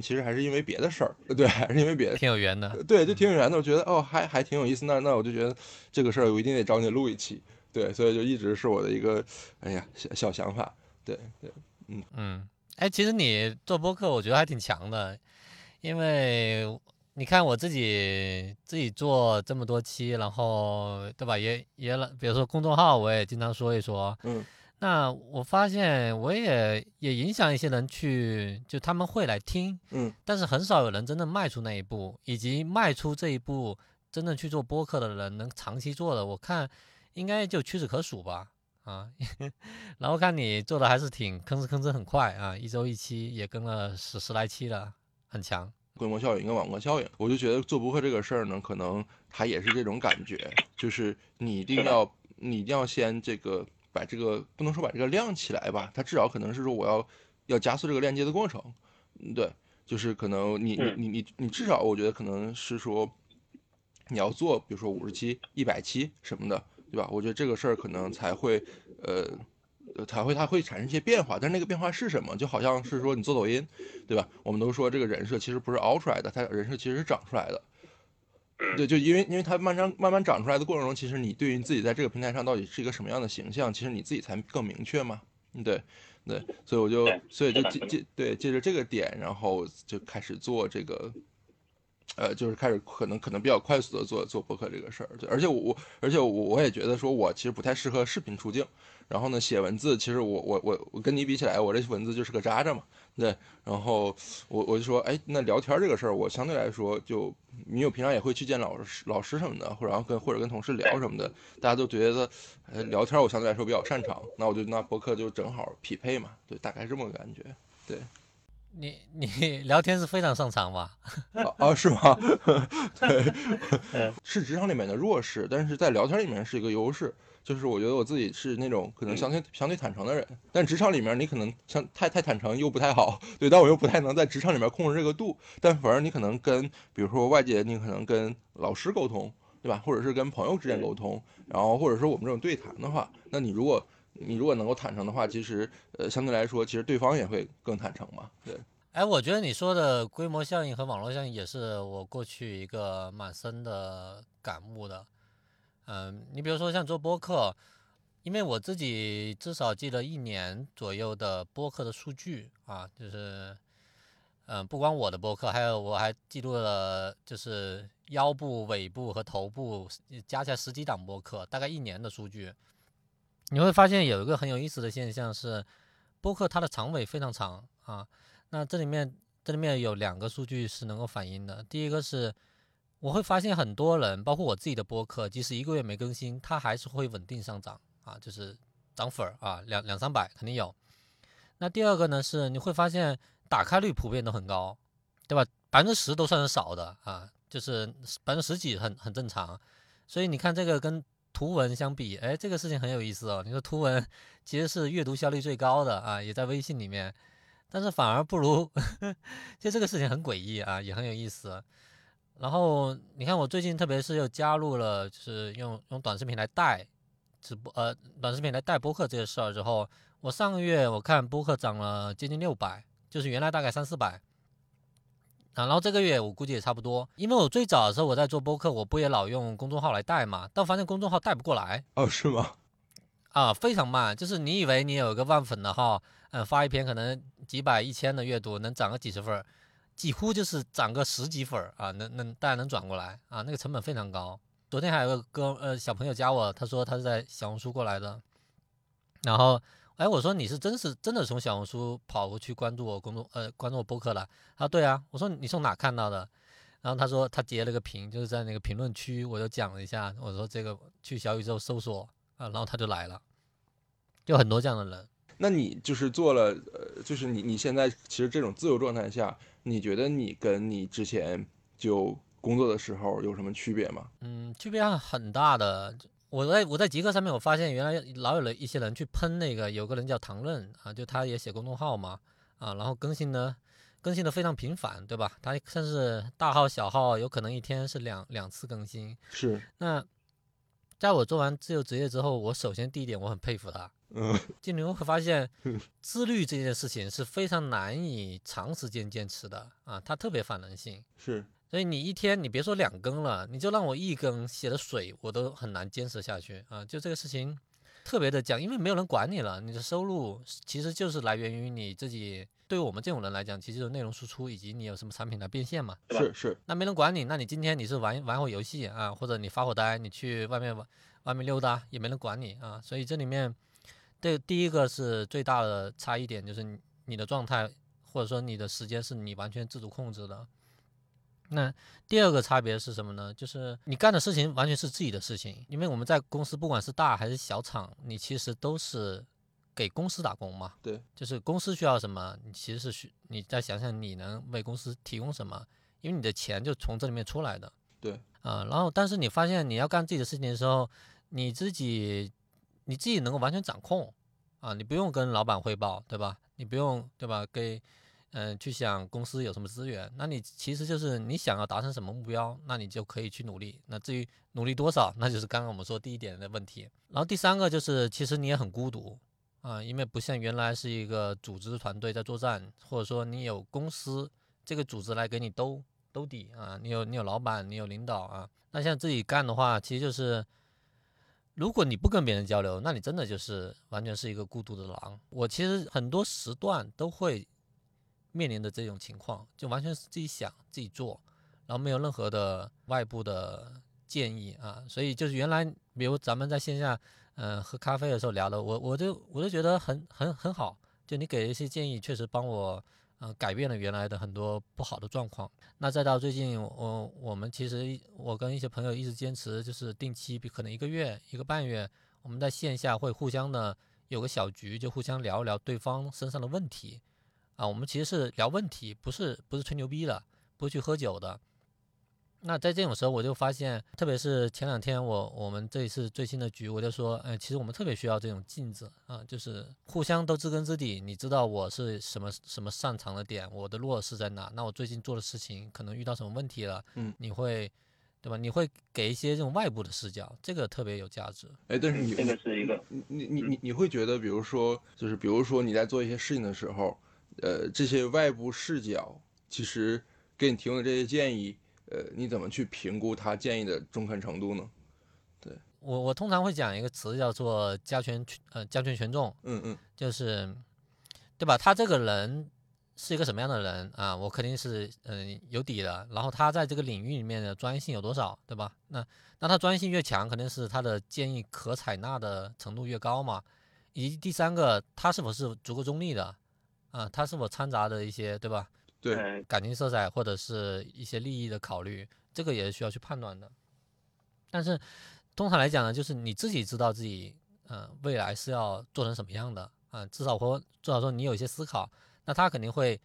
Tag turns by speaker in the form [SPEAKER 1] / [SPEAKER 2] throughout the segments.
[SPEAKER 1] 其实还是因为别的事儿，对，还是因为别的，
[SPEAKER 2] 挺有缘的。
[SPEAKER 1] 对，就挺有缘的。我觉得哦，还还挺有意思。那那我就觉得这个事儿我一定得找你录一期。对，所以就一直是我的一个，哎呀，小小想法。对对，嗯
[SPEAKER 2] 嗯，哎，其实你做播客，我觉得还挺强的，因为你看我自己自己做这么多期，然后对吧？也也，比如说公众号，我也经常说一说。
[SPEAKER 1] 嗯。
[SPEAKER 2] 那我发现我也也影响一些人去，就他们会来听。
[SPEAKER 1] 嗯。
[SPEAKER 2] 但是很少有人真正迈出那一步，以及迈出这一步，真正去做播客的人能长期做的，我看应该就屈指可数吧。啊，然后看你做的还是挺吭哧吭哧很快啊，一周一期也跟了十十来期了，很强。
[SPEAKER 1] 规模效应跟网络效应，我就觉得做播客这个事儿呢，可能它也是这种感觉，就是你一定要你一定要先这个把这个不能说把这个亮起来吧，它至少可能是说我要要加速这个链接的过程，对，就是可能你你你你你至少我觉得可能是说你要做，比如说五十期、一百期什么的。对吧？我觉得这个事儿可能才会，呃，才会它会产生一些变化。但是那个变化是什么？就好像是说你做抖音，对吧？我们都说这个人设其实不是凹出来的，他人设其实是长出来的。对，就因为因为它慢慢慢慢长出来的过程中，其实你对于自己在这个平台上到底是一个什么样的形象，其实你自己才更明确嘛。对，对，所以我就所以就借借对借着这个点，然后就开始做这个。呃，就是开始可能可能比较快速的做做博客这个事儿，对，而且我而且我我也觉得说，我其实不太适合视频出镜，然后呢，写文字，其实我我我我跟你比起来，我这文字就是个渣渣嘛，对，然后我我就说，哎，那聊天这个事儿，我相对来说就，因为我平常也会去见老师老师什么的，或者跟或者跟同事聊什么的，大家都觉得，呃，聊天我相对来说比较擅长，那我就那博客就正好匹配嘛，对，大概这么个感觉，对。
[SPEAKER 2] 你 你聊天是非常擅长吧？
[SPEAKER 1] 啊，是吗？对，是职场里面的弱势，但是在聊天里面是一个优势。就是我觉得我自己是那种可能相对相对坦诚的人，但职场里面你可能像太太坦诚又不太好，对，但我又不太能在职场里面控制这个度。但反而你可能跟比如说外界，你可能跟老师沟通，对吧？或者是跟朋友之间沟通，然后或者说我们这种对谈的话，那你如果。你如果能够坦诚的话，其实，呃，相对来说，其实对方也会更坦诚嘛。对，
[SPEAKER 2] 哎，我觉得你说的规模效应和网络效应也是我过去一个蛮深的感悟的。嗯，你比如说像做播客，因为我自己至少记得一年左右的播客的数据啊，就是，嗯，不光我的播客，还有我还记录了就是腰部、尾部和头部加起来十几档播客，大概一年的数据。你会发现有一个很有意思的现象是，播客它的长尾非常长啊。那这里面这里面有两个数据是能够反映的。第一个是，我会发现很多人，包括我自己的播客，即使一个月没更新，它还是会稳定上涨啊，就是涨粉儿啊，两两三百肯定有。那第二个呢是，你会发现打开率普遍都很高，对吧？百分之十都算是少的啊，就是百分之十几很很正常。所以你看这个跟。图文相比，哎，这个事情很有意思哦。你说图文其实是阅读效率最高的啊，也在微信里面，但是反而不如，就这个事情很诡异啊，也很有意思。然后你看，我最近特别是又加入了，就是用用短视频来带直播，呃，短视频来带播客这些事儿之后，我上个月我看播客涨了接近六百，就是原来大概三四百。啊，然后这个月我估计也差不多，因为我最早的时候我在做播客，我不也老用公众号来带嘛，但我发现公众号带不过来。
[SPEAKER 1] 哦，是吗？
[SPEAKER 2] 啊，非常慢，就是你以为你有一个万粉的号，嗯，发一篇可能几百、一千的阅读，能涨个几十分，几乎就是涨个十几分啊，能能大家能转过来啊，那个成本非常高。昨天还有个哥呃小朋友加我，他说他是在小红书过来的，然后。哎，我说你是真是真的从小红书跑过去关注我公众呃关注我播客了？他说对啊。我说你从哪看到的？然后他说他截了个屏，就是在那个评论区，我就讲了一下。我说这个去小宇宙搜索啊，然后他就来了，就很多这样的人。
[SPEAKER 1] 那你就是做了呃，就是你你现在其实这种自由状态下，你觉得你跟你之前就工作的时候有什么区别吗？
[SPEAKER 2] 嗯，区别很大的。我在我在极客上面，我发现原来老有了一些人去喷那个，有个人叫唐润啊，就他也写公众号嘛，啊，然后更新呢，更新的非常频繁，对吧？他甚至大号小号有可能一天是两两次更新。
[SPEAKER 1] 是。
[SPEAKER 2] 那在我做完自由职业之后，我首先第一点我很佩服他，
[SPEAKER 1] 嗯，
[SPEAKER 2] 就你会发现，自律这件事情是非常难以长时间坚持的啊，他特别反人性。
[SPEAKER 1] 是，
[SPEAKER 2] 所以你一天你别说两更了，你就让我一更写的水，我都很难坚持下去啊。就这个事情特别的讲，因为没有人管你了，你的收入其实就是来源于你自己。对于我们这种人来讲，其实就是内容输出以及你有什么产品来变现嘛。
[SPEAKER 1] 是是。
[SPEAKER 2] 那没人管你，那你今天你是玩玩会游戏啊，或者你发会呆，你去外面玩外面溜达，也没人管你啊。所以这里面，这第一个是最大的差异点，就是你的状态或者说你的时间是你完全自主控制的。那第二个差别是什么呢？就是你干的事情完全是自己的事情，因为我们在公司不管是大还是小厂，你其实都是。给公司打工嘛？
[SPEAKER 1] 对，
[SPEAKER 2] 就是公司需要什么，你其实是需你再想想你能为公司提供什么，因为你的钱就从这里面出来的。
[SPEAKER 1] 对，
[SPEAKER 2] 啊，然后但是你发现你要干自己的事情的时候，你自己你自己能够完全掌控啊，你不用跟老板汇报，对吧？你不用对吧？给嗯去想公司有什么资源，那你其实就是你想要达成什么目标，那你就可以去努力。那至于努力多少，那就是刚刚我们说第一点的问题。然后第三个就是其实你也很孤独。啊，因为不像原来是一个组织团队在作战，或者说你有公司这个组织来给你兜兜底啊，你有你有老板，你有领导啊。那像自己干的话，其实就是如果你不跟别人交流，那你真的就是完全是一个孤独的狼。我其实很多时段都会面临的这种情况，就完全是自己想自己做，然后没有任何的外部的建议啊。所以就是原来，比如咱们在线下。嗯，喝咖啡的时候聊的，我我就我就觉得很很很好，就你给的一些建议，确实帮我，嗯，改变了原来的很多不好的状况。那再到最近，我我们其实我跟一些朋友一直坚持，就是定期，可能一个月一个半月，我们在线下会互相的有个小局，就互相聊一聊对方身上的问题，啊，我们其实是聊问题，不是不是吹牛逼的，不是去喝酒的。那在这种时候，我就发现，特别是前两天，我我们这一次最新的局，我就说，哎，其实我们特别需要这种镜子啊，就是互相都知根知底，你知道我是什么什么擅长的点，我的弱势在哪，那我最近做的事情可能遇到什么问题了，
[SPEAKER 1] 嗯，
[SPEAKER 2] 你会，对吧？你会给一些这种外部的视角，这个特别有价值。
[SPEAKER 1] 哎，但是你
[SPEAKER 3] 这个是一个，
[SPEAKER 1] 你你你你你会觉得，比如说，就是比如说你在做一些事情的时候，呃，这些外部视角其实给你提供的这些建议。呃，你怎么去评估他建议的中肯程度呢？对
[SPEAKER 2] 我，我通常会讲一个词叫做加权呃加权权重，
[SPEAKER 1] 嗯嗯，
[SPEAKER 2] 就是对吧？他这个人是一个什么样的人啊？我肯定是嗯有底的。然后他在这个领域里面的专业性有多少，对吧？那那他专业性越强，肯定是他的建议可采纳的程度越高嘛。以及第三个，他是否是足够中立的啊？他是否掺杂的一些，对吧？
[SPEAKER 1] 对
[SPEAKER 2] 感情色彩或者是一些利益的考虑，这个也是需要去判断的。但是通常来讲呢，就是你自己知道自己，嗯，未来是要做成什么样的啊？至少或至少说你有一些思考，那他肯定会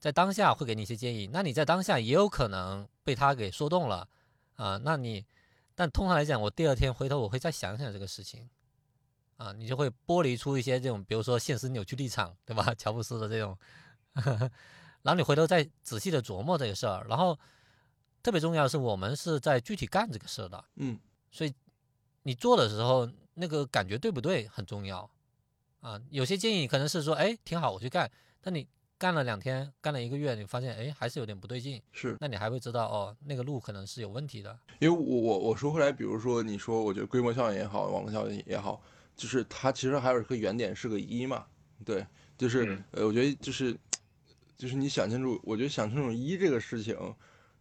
[SPEAKER 2] 在当下会给你一些建议。那你在当下也有可能被他给说动了啊？那你，但通常来讲，我第二天回头我会再想想这个事情啊，你就会剥离出一些这种，比如说现实扭曲立场，对吧？乔布斯的这种。然后你回头再仔细的琢磨这个事儿，然后特别重要的是，我们是在具体干这个事儿的，
[SPEAKER 1] 嗯，
[SPEAKER 2] 所以你做的时候那个感觉对不对很重要啊。有些建议可能是说，哎，挺好，我去干。但你干了两天，干了一个月，你发现，哎，还是有点不对劲，
[SPEAKER 1] 是，
[SPEAKER 2] 那你还会知道，哦，那个路可能是有问题的。
[SPEAKER 1] 因为我我我说回来，比如说你说，我觉得规模效应也好，网络效应也好，就是它其实还有一个原点是个一嘛，对，就是呃，我觉得就是。就是你想清楚，我觉得想清楚一这个事情，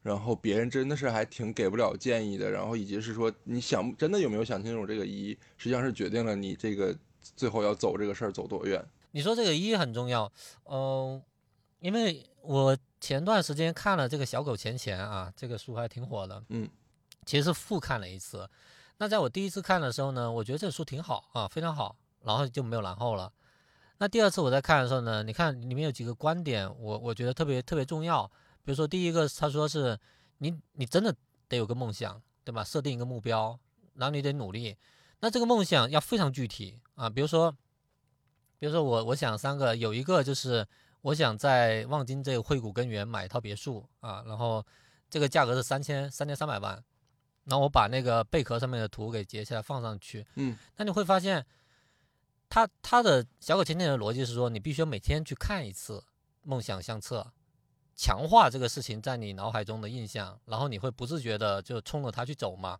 [SPEAKER 1] 然后别人真的是还挺给不了建议的，然后以及是说你想真的有没有想清楚这个一，实际上是决定了你这个最后要走这个事儿走多远。
[SPEAKER 2] 你说这个一很重要，嗯，因为我前段时间看了这个小狗钱钱啊，这个书还挺火的，
[SPEAKER 1] 嗯，
[SPEAKER 2] 其实是复看了一次。那在我第一次看的时候呢，我觉得这个书挺好啊，非常好，然后就没有然后了。那第二次我在看的时候呢，你看里面有几个观点，我我觉得特别特别重要。比如说第一个，他说是你你真的得有个梦想，对吧？设定一个目标，然后你得努力。那这个梦想要非常具体啊，比如说，比如说我我想三个，有一个就是我想在望京这个汇谷根源买一套别墅啊，然后这个价格是三千三千三百万。然后我把那个贝壳上面的图给截下来放上去，
[SPEAKER 1] 嗯，
[SPEAKER 2] 那你会发现，他他的小狗甜甜的逻辑是说，你必须要每天去看一次梦想相册，强化这个事情在你脑海中的印象，然后你会不自觉的就冲着它去走嘛。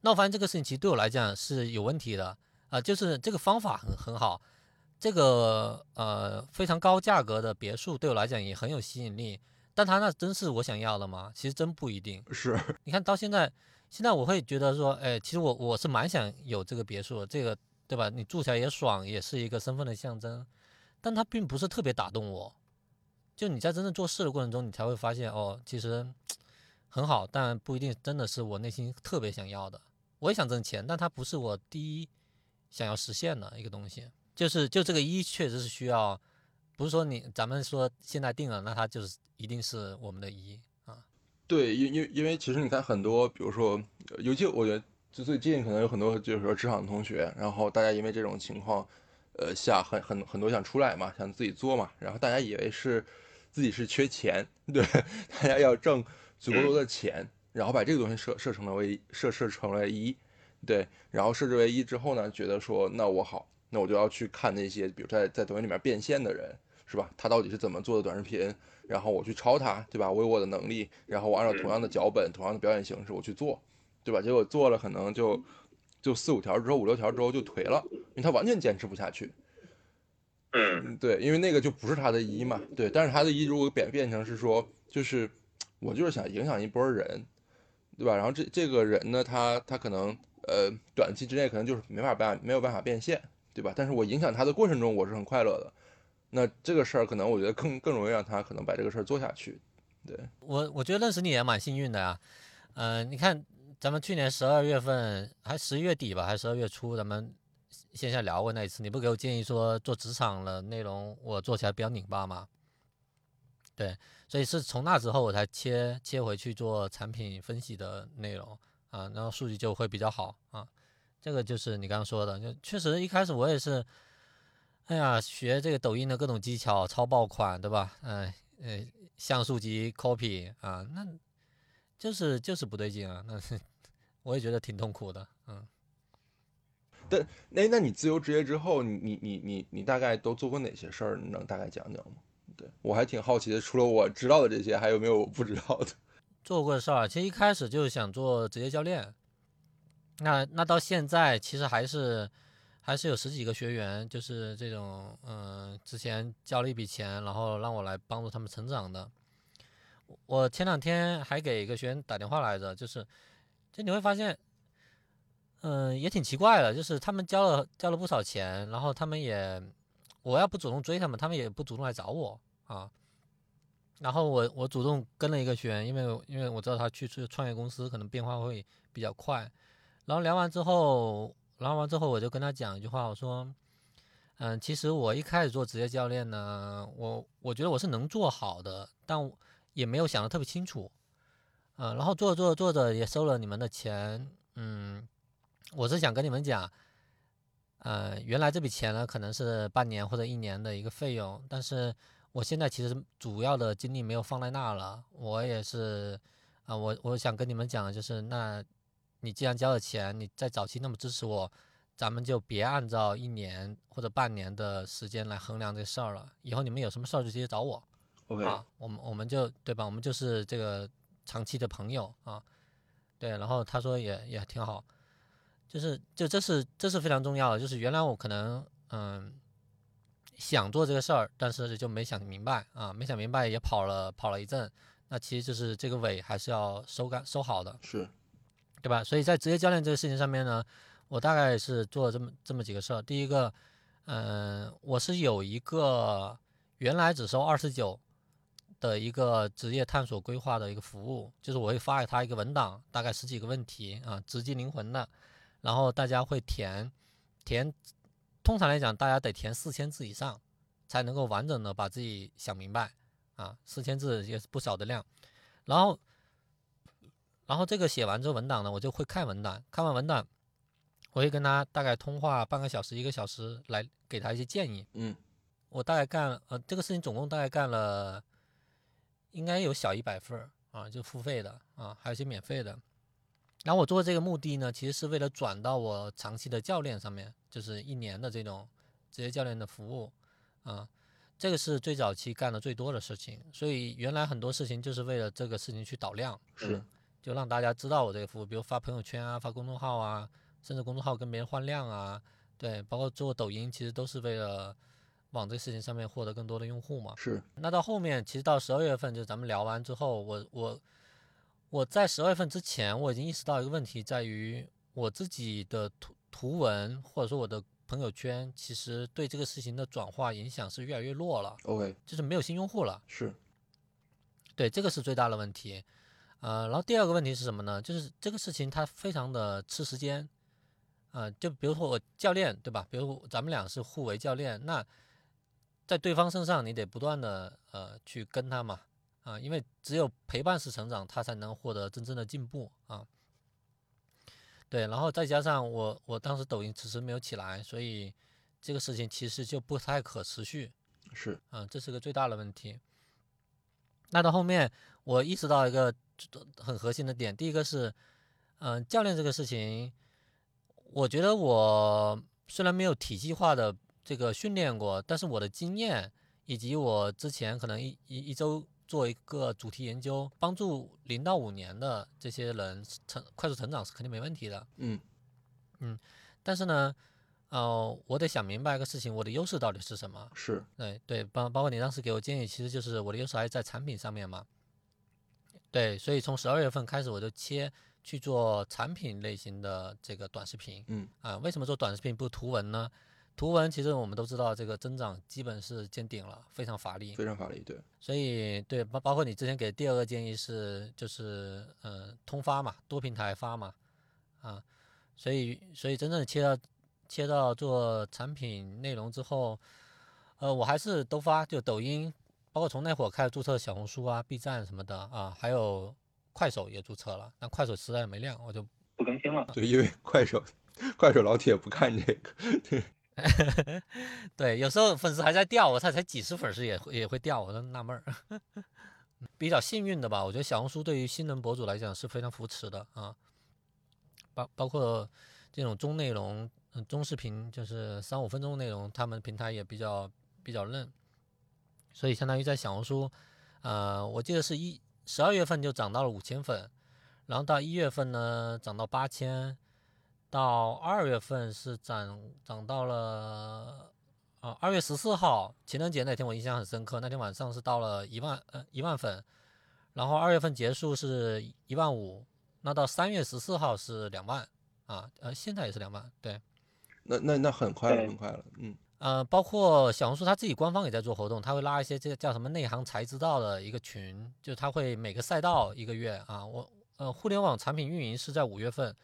[SPEAKER 2] 那我发现这个事情其实对我来讲是有问题的啊、就是这个方法很很好，这个呃非常高价格的别墅对我来讲也很有吸引力，但他那真是我想要的吗？其实真不一定。
[SPEAKER 1] 是，
[SPEAKER 2] 你看到现在，现在我会觉得说，哎，其实我我是蛮想有这个别墅的，这个对吧？你住起来也爽，也是一个身份的象征，但它并不是特别打动我。就你在真正做事的过程中，你才会发现，哦，其实很好，但不一定真的是我内心特别想要的。我也想挣钱，但它不是我第一想要实现的一个东西。就是就这个一确实是需要，不是说你咱们说现在定了，那它就是一定是我们的一啊。
[SPEAKER 1] 对，因因因为其实你看很多，比如说，尤其我觉得就最近可能有很多就是说职场同学，然后大家因为这种情况，呃下很很很多想出来嘛，想自己做嘛，然后大家以为是自己是缺钱，对，大家要挣足够多的钱，然后把这个东西设设成了为设设成为一，对，然后设置为一之后呢，觉得说那我好，那我就要去看那些比如在在抖音里面变现的人，是吧？他到底是怎么做的短视频？然后我去抄他，对吧？我有我的能力，然后我按照同样的脚本、同样的表演形式我去做，对吧？结果做了可能就就四五条之后、五六条之后就颓了，因为他完全坚持不下去。
[SPEAKER 3] 嗯
[SPEAKER 1] 嗯，对，因为那个就不是他的一嘛，对。但是他的一如果变变成是说，就是我就是想影响一波人，对吧？然后这这个人呢，他他可能呃短期之内可能就是没法办没有办法变现，对吧？但是我影响他的过程中，我是很快乐的。那这个事儿可能我觉得更更容易让他可能把这个事儿做下去。对，
[SPEAKER 2] 我我觉得认识你也蛮幸运的呀，嗯、你看咱们去年十二月份还十一月底吧，还十二月初，咱们线下聊过那一次，你不给我建议说做职场的内容我做起来比较拧巴吗？对，所以是从那之后我才切切回去做产品分析的内容啊，然后数据就会比较好啊。这个就是你刚刚说的，就确实一开始我也是，哎呀，学这个抖音的各种技巧，超爆款，对吧？哎，呃，像素级 copy 啊，那就是就是不对劲啊，那是我也觉得挺痛苦的，嗯。
[SPEAKER 1] 哎，那你自由职业之后，你你你你你大概都做过哪些事儿？你能大概讲讲吗？对我还挺好奇的，除了我知道的这些，还有没有我不知道的？
[SPEAKER 2] 做过的事儿，其实一开始就是想做职业教练，那那到现在其实还是还是有十几个学员，就是这种嗯、之前交了一笔钱，然后让我来帮助他们成长的。我前两天还给一个学员打电话来着，就是就你会发现，嗯、也挺奇怪的，就是他们交了交了不少钱，然后他们也我要不主动追他们，他们也不主动来找我啊。然后我我主动跟了一个学员，因为因为我知道他去去创业公司可能变化会比较快，然后聊完之后，然后完之后我就跟他讲一句话，我说，嗯，其实我一开始做职业教练呢，我我觉得我是能做好的，但也没有想的特别清楚，嗯，然后做着做着做着也收了你们的钱，嗯，我是想跟你们讲，呃，原来这笔钱呢可能是半年或者一年的一个费用，但是。我现在其实主要的精力没有放在那了，我也是，啊、我我想跟你们讲就是，那你既然交了钱，你在早期那么支持我，咱们就别按照一年或者半年的时间来衡量这事儿了。以后你们有什么事儿就直接找我
[SPEAKER 1] OK，
[SPEAKER 2] 啊，我们我们就对吧？我们就是这个长期的朋友啊，对。然后他说也也挺好，就是就这是这是非常重要的，就是原来我可能嗯。想做这个事儿，但是就没想明白啊，没想明白也跑了跑了一阵，那其实就是这个尾还是要收干收好的，
[SPEAKER 1] 是
[SPEAKER 2] 对吧？所以在职业教练这个事情上面呢，我大概是做了这么这么几个事儿。第一个，嗯、我是有一个原来只收二十九的一个职业探索规划的一个服务，就是我会发给他一个文档，大概十几个问题啊，直击灵魂的，然后大家会填填。通常来讲，大家得填四千字以上，才能够完整的把自己想明白啊。四千字也是不少的量。然后，然后这个写完之后文档呢，我就会看文档，看完文档，我会跟他大概通话半个小时、一个小时，来给他一些建议。
[SPEAKER 1] 嗯，
[SPEAKER 2] 我大概干了呃这个事情总共大概干了，应该有小一百份儿啊，就付费的啊，还有一些免费的。然后我做这个目的呢，其实是为了转到我长期的教练上面，就是一年的这种职业教练的服务，啊，这个是最早期干的最多的事情。所以原来很多事情就是为了这个事情去导量，
[SPEAKER 1] 是，
[SPEAKER 2] 就让大家知道我这个服务，比如发朋友圈啊，发公众号啊，甚至公众号跟别人换量啊，对，包括做抖音，其实都是为了往这个事情上面获得更多的用户嘛。
[SPEAKER 1] 是。
[SPEAKER 2] 那到后面，其实到十二月份，就咱们聊完之后，我我。我在十二月份之前，我已经意识到一个问题，在于我自己的图图文或者说我的朋友圈，其实对这个事情的转化影响是越来越弱了。
[SPEAKER 1] OK，
[SPEAKER 2] 就是没有新用户了。
[SPEAKER 1] 是，
[SPEAKER 2] 对，这个是最大的问题。呃，然后第二个问题是什么呢？就是这个事情它非常的吃时间。啊，就比如说我教练，对吧？比如咱们俩是互为教练，那在对方身上你得不断的呃去跟他嘛。啊，因为只有陪伴式成长，他才能获得真正的进步啊。对，然后再加上我，我当时抖音迟迟没有起来，所以这个事情其实就不太可持续。
[SPEAKER 1] 是，
[SPEAKER 2] 嗯，这是个最大的问题。那到后面，我意识到一个很核心的点，第一个是，嗯，教练这个事情，我觉得我虽然没有体系化的这个训练过，但是我的经验以及我之前可能一一一周。做一个主题研究，帮助零到五年的这些人成快速成长是肯定没问题的。
[SPEAKER 1] 嗯
[SPEAKER 2] 嗯，但是呢，呃，我得想明白一个事情，我的优势到底是什么？
[SPEAKER 1] 是，
[SPEAKER 2] 对对，包包括你当时给我建议，其实就是我的优势还是在产品上面嘛。对，所以从十二月份开始，我就切去做产品类型的这个短视频。
[SPEAKER 1] 嗯
[SPEAKER 2] 啊，为什么做短视频不图文呢？图文其实我们都知道，这个增长基本是见顶了，非常乏力，
[SPEAKER 1] 非常乏力，对。
[SPEAKER 2] 所以对包包括你之前给第二个建议是，就是呃通发嘛，多平台发嘛，啊，所以所以真正切到切到做产品内容之后，呃，我还是都发，就抖音，包括从那会儿开始注册小红书啊、B 站什么的啊，还有快手也注册了，但快手实在没量，我就
[SPEAKER 3] 不更新了。
[SPEAKER 1] 对，因为快手快手老铁不看这个，对。
[SPEAKER 2] 对，有时候粉丝还在掉，我才才几十粉丝也也会掉，我都纳闷儿。比较幸运的吧，我觉得小红书对于新人博主来讲是非常扶持的啊，包包括这种中内容、中视频，就是三五分钟内容，他们平台也比较比较嫩，所以相当于在小红书，呃，我记得是一十二月份就涨到了五千粉，然后到一月份呢涨到八千。到二月份是涨涨到了，啊，二月十四号情人节那天我印象很深刻，那天晚上是到了一万呃一万粉，然后二月份结束是一万五，那到三月十四号是两万啊，呃现在也是两万，对，
[SPEAKER 1] 那那那很快了很快了，嗯，
[SPEAKER 2] 呃包括小红书它自己官方也在做活动，他会拉一些这个叫什么内行才知道的一个群，就他会每个赛道一个月啊，我呃互联网产品运营是在五月份。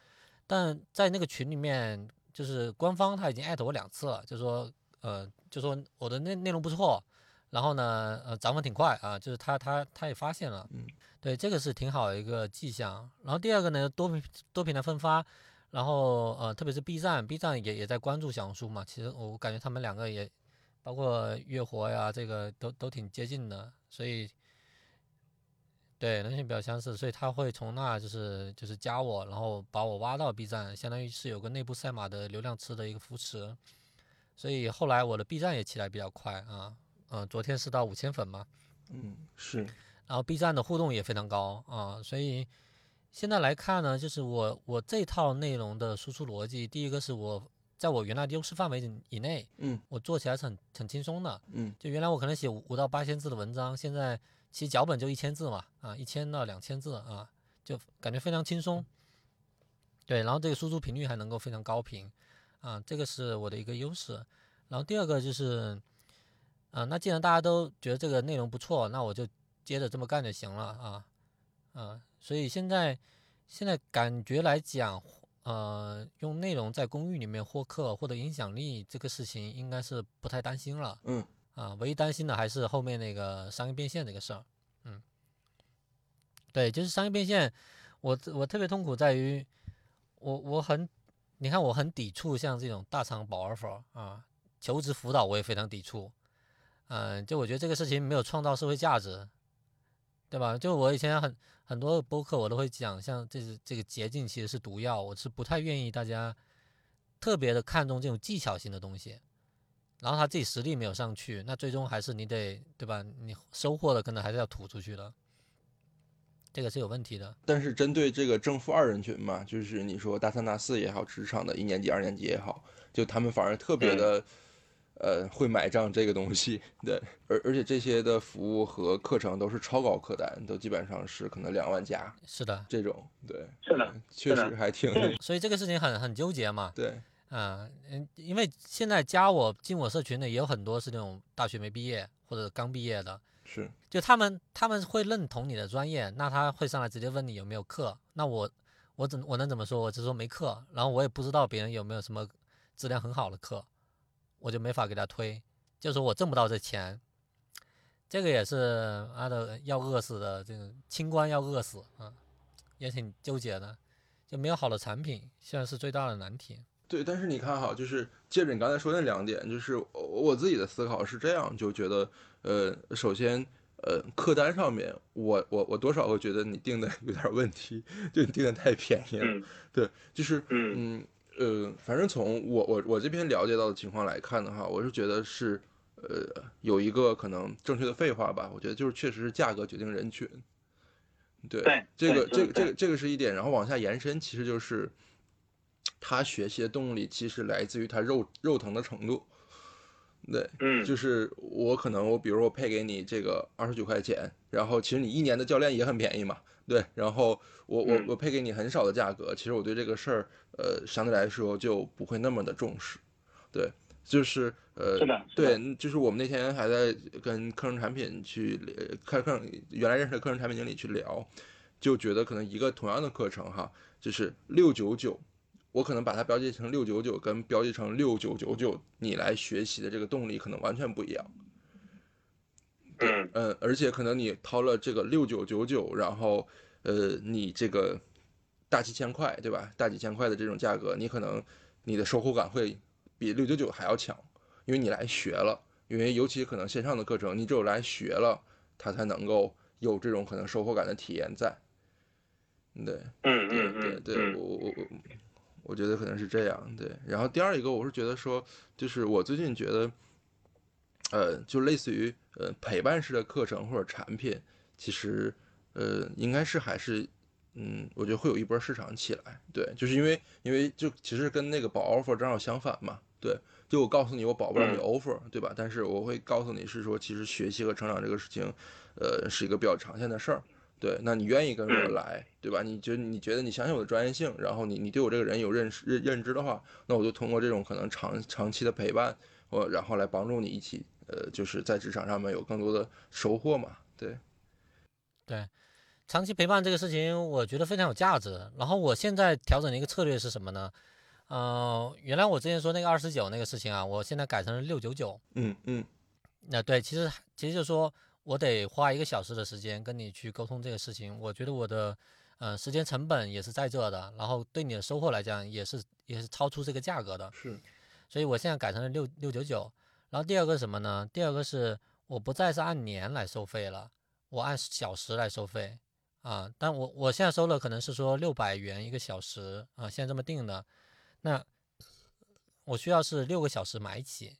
[SPEAKER 2] 但在那个群里面，就是官方他已经艾特我两次了，就说，呃，就说我的内内容不错，然后呢，呃，涨粉挺快啊，就是他他他也发现了，
[SPEAKER 1] 嗯，
[SPEAKER 2] 对，这个是挺好的一个迹象。然后第二个呢，多平多平台分发，然后呃，特别是 B 站，B 站也也在关注小红书嘛，其实我感觉他们两个也，包括月活呀，这个都都挺接近的，所以。对，人性比较相似，所以他会从那就是就是加我，然后把我挖到 B 站，相当于是有个内部赛马的流量池的一个扶持，所以后来我的 B 站也起来比较快啊，嗯，昨天是到五千粉嘛，
[SPEAKER 1] 嗯是，
[SPEAKER 2] 然后 B 站的互动也非常高啊，所以现在来看呢，就是我我这套内容的输出逻辑，第一个是我在我原来的优势范围以内，
[SPEAKER 1] 嗯，
[SPEAKER 2] 我做起来是很很轻松的，
[SPEAKER 1] 嗯，
[SPEAKER 2] 就原来我可能写五到八千字的文章，现在。其实脚本就一千字嘛，啊，一千到两千字啊，就感觉非常轻松。对，然后这个输出频率还能够非常高频，啊，这个是我的一个优势。然后第二个就是，啊，那既然大家都觉得这个内容不错，那我就接着这么干就行了啊，啊，所以现在现在感觉来讲，呃，用内容在公寓里面获客获得影响力这个事情，应该是不太担心了。
[SPEAKER 1] 嗯。
[SPEAKER 2] 啊，唯一担心的还是后面那个商业变现这个事儿，嗯，对，就是商业变现，我我特别痛苦在于，我我很，你看我很抵触像这种大厂保 offer 啊，求职辅导我也非常抵触，嗯，就我觉得这个事情没有创造社会价值，对吧？就我以前很很多播客我都会讲，像这是这个捷径其实是毒药，我是不太愿意大家特别的看重这种技巧性的东西，然后他自己实力没有上去，那最终还是你得对吧？你收获的可能还是要吐出去的。这个是有问题的，
[SPEAKER 1] 但是针对这个正负二人群嘛，就是你说大三大四也好，职场的一年级、二年级也好，就他们反而特别的，呃，会买账这个东西，对，而而且这些的服务和课程都是超高客单，都基本上是可能两万加，
[SPEAKER 2] 是的，
[SPEAKER 1] 这种，对，
[SPEAKER 3] 是的，
[SPEAKER 1] 确实还挺，
[SPEAKER 2] 所以这个事情很很纠结嘛，
[SPEAKER 1] 对，
[SPEAKER 2] 啊，嗯，因为现在加我进我社群的也有很多是那种大学没毕业或者刚毕业的。
[SPEAKER 1] 是，
[SPEAKER 2] 就他们他们会认同你的专业，那他会上来直接问你有没有课。那我我怎我能怎么说？我只说没课，然后我也不知道别人有没有什么质量很好的课，我就没法给他推。就说我挣不到这钱，这个也是妈的要饿死的，这个清官要饿死啊，也挺纠结的。就没有好的产品，现在是最大的难题。
[SPEAKER 1] 对，但是你看哈，就是接着你刚才说那两点，就是我自己的思考是这样，就觉得。呃，首先，呃，客单上面，我我我多少会觉得你定的有点问题，就你定的太便宜了。对，就是嗯呃，反正从我我我这边了解到的情况来看的话，我是觉得是呃有一个可能正确的废话吧，我觉得就是确实是价格决定人群。对，这个这个这个这个是一点，然后往下延伸，其实就是他学习的动力其实来自于他肉肉疼的程度。对，
[SPEAKER 3] 嗯，
[SPEAKER 1] 就是我可能我比如我配给你这个二十九块钱，然后其实你一年的教练也很便宜嘛，对，然后我我我配给你很少的价格，其实我对这个事儿，呃，相对来说就不会那么的重视，对，就是呃，
[SPEAKER 3] 是的，
[SPEAKER 1] 对，就是我们那天还在跟课程产品去开课程，原来认识的课程产品经理去聊，就觉得可能一个同样的课程哈，就是六九九。我可能把它标记成六九九，跟标记成六九九九，你来学习的这个动力可能完全不一样。
[SPEAKER 3] 对，
[SPEAKER 1] 嗯，而且可能你掏了这个六九九九，然后，呃，你这个大几千块，对吧？大几千块的这种价格，你可能你的收获感会比六九九还要强，因为你来学了，因为尤其可能线上的课程，你只有来学了，它才能够有这种可能收获感的体验在。对，
[SPEAKER 3] 嗯
[SPEAKER 1] 嗯嗯，对对，我我我。我觉得可能是这样，对。然后第二一个，我是觉得说，就是我最近觉得，呃，就类似于呃陪伴式的课程或者产品，其实呃应该是还是，嗯，我觉得会有一波市场起来，对，就是因为因为就其实跟那个保 offer 正好相反嘛，对，就我告诉你我保不了你 offer，对吧？但是我会告诉你是说，其实学习和成长这个事情，呃，是一个比较长线的事儿。对，那你愿意跟我来，对吧？你觉得你觉得你相信我的专业性，然后你你对我这个人有认识认认知的话，那我就通过这种可能长长期的陪伴，我然后来帮助你一起，呃，就是在职场上面有更多的收获嘛。对，
[SPEAKER 2] 对，长期陪伴这个事情，我觉得非常有价值。然后我现在调整的一个策略是什么呢？嗯，原来我之前说那个二十九那个事情啊，我现在改成了六九九。
[SPEAKER 1] 嗯嗯，
[SPEAKER 2] 那对，其实其实就是说。我得花一个小时的时间跟你去沟通这个事情，我觉得我的，呃，时间成本也是在这的，然后对你的收获来讲也是也是超出这个价格的，
[SPEAKER 1] 是，
[SPEAKER 2] 所以我现在改成了六六九九，然后第二个什么呢？第二个是我不再是按年来收费了，我按小时来收费，啊，但我我现在收了可能是说六百元一个小时啊，现在这么定的，那我需要是六个小时买起。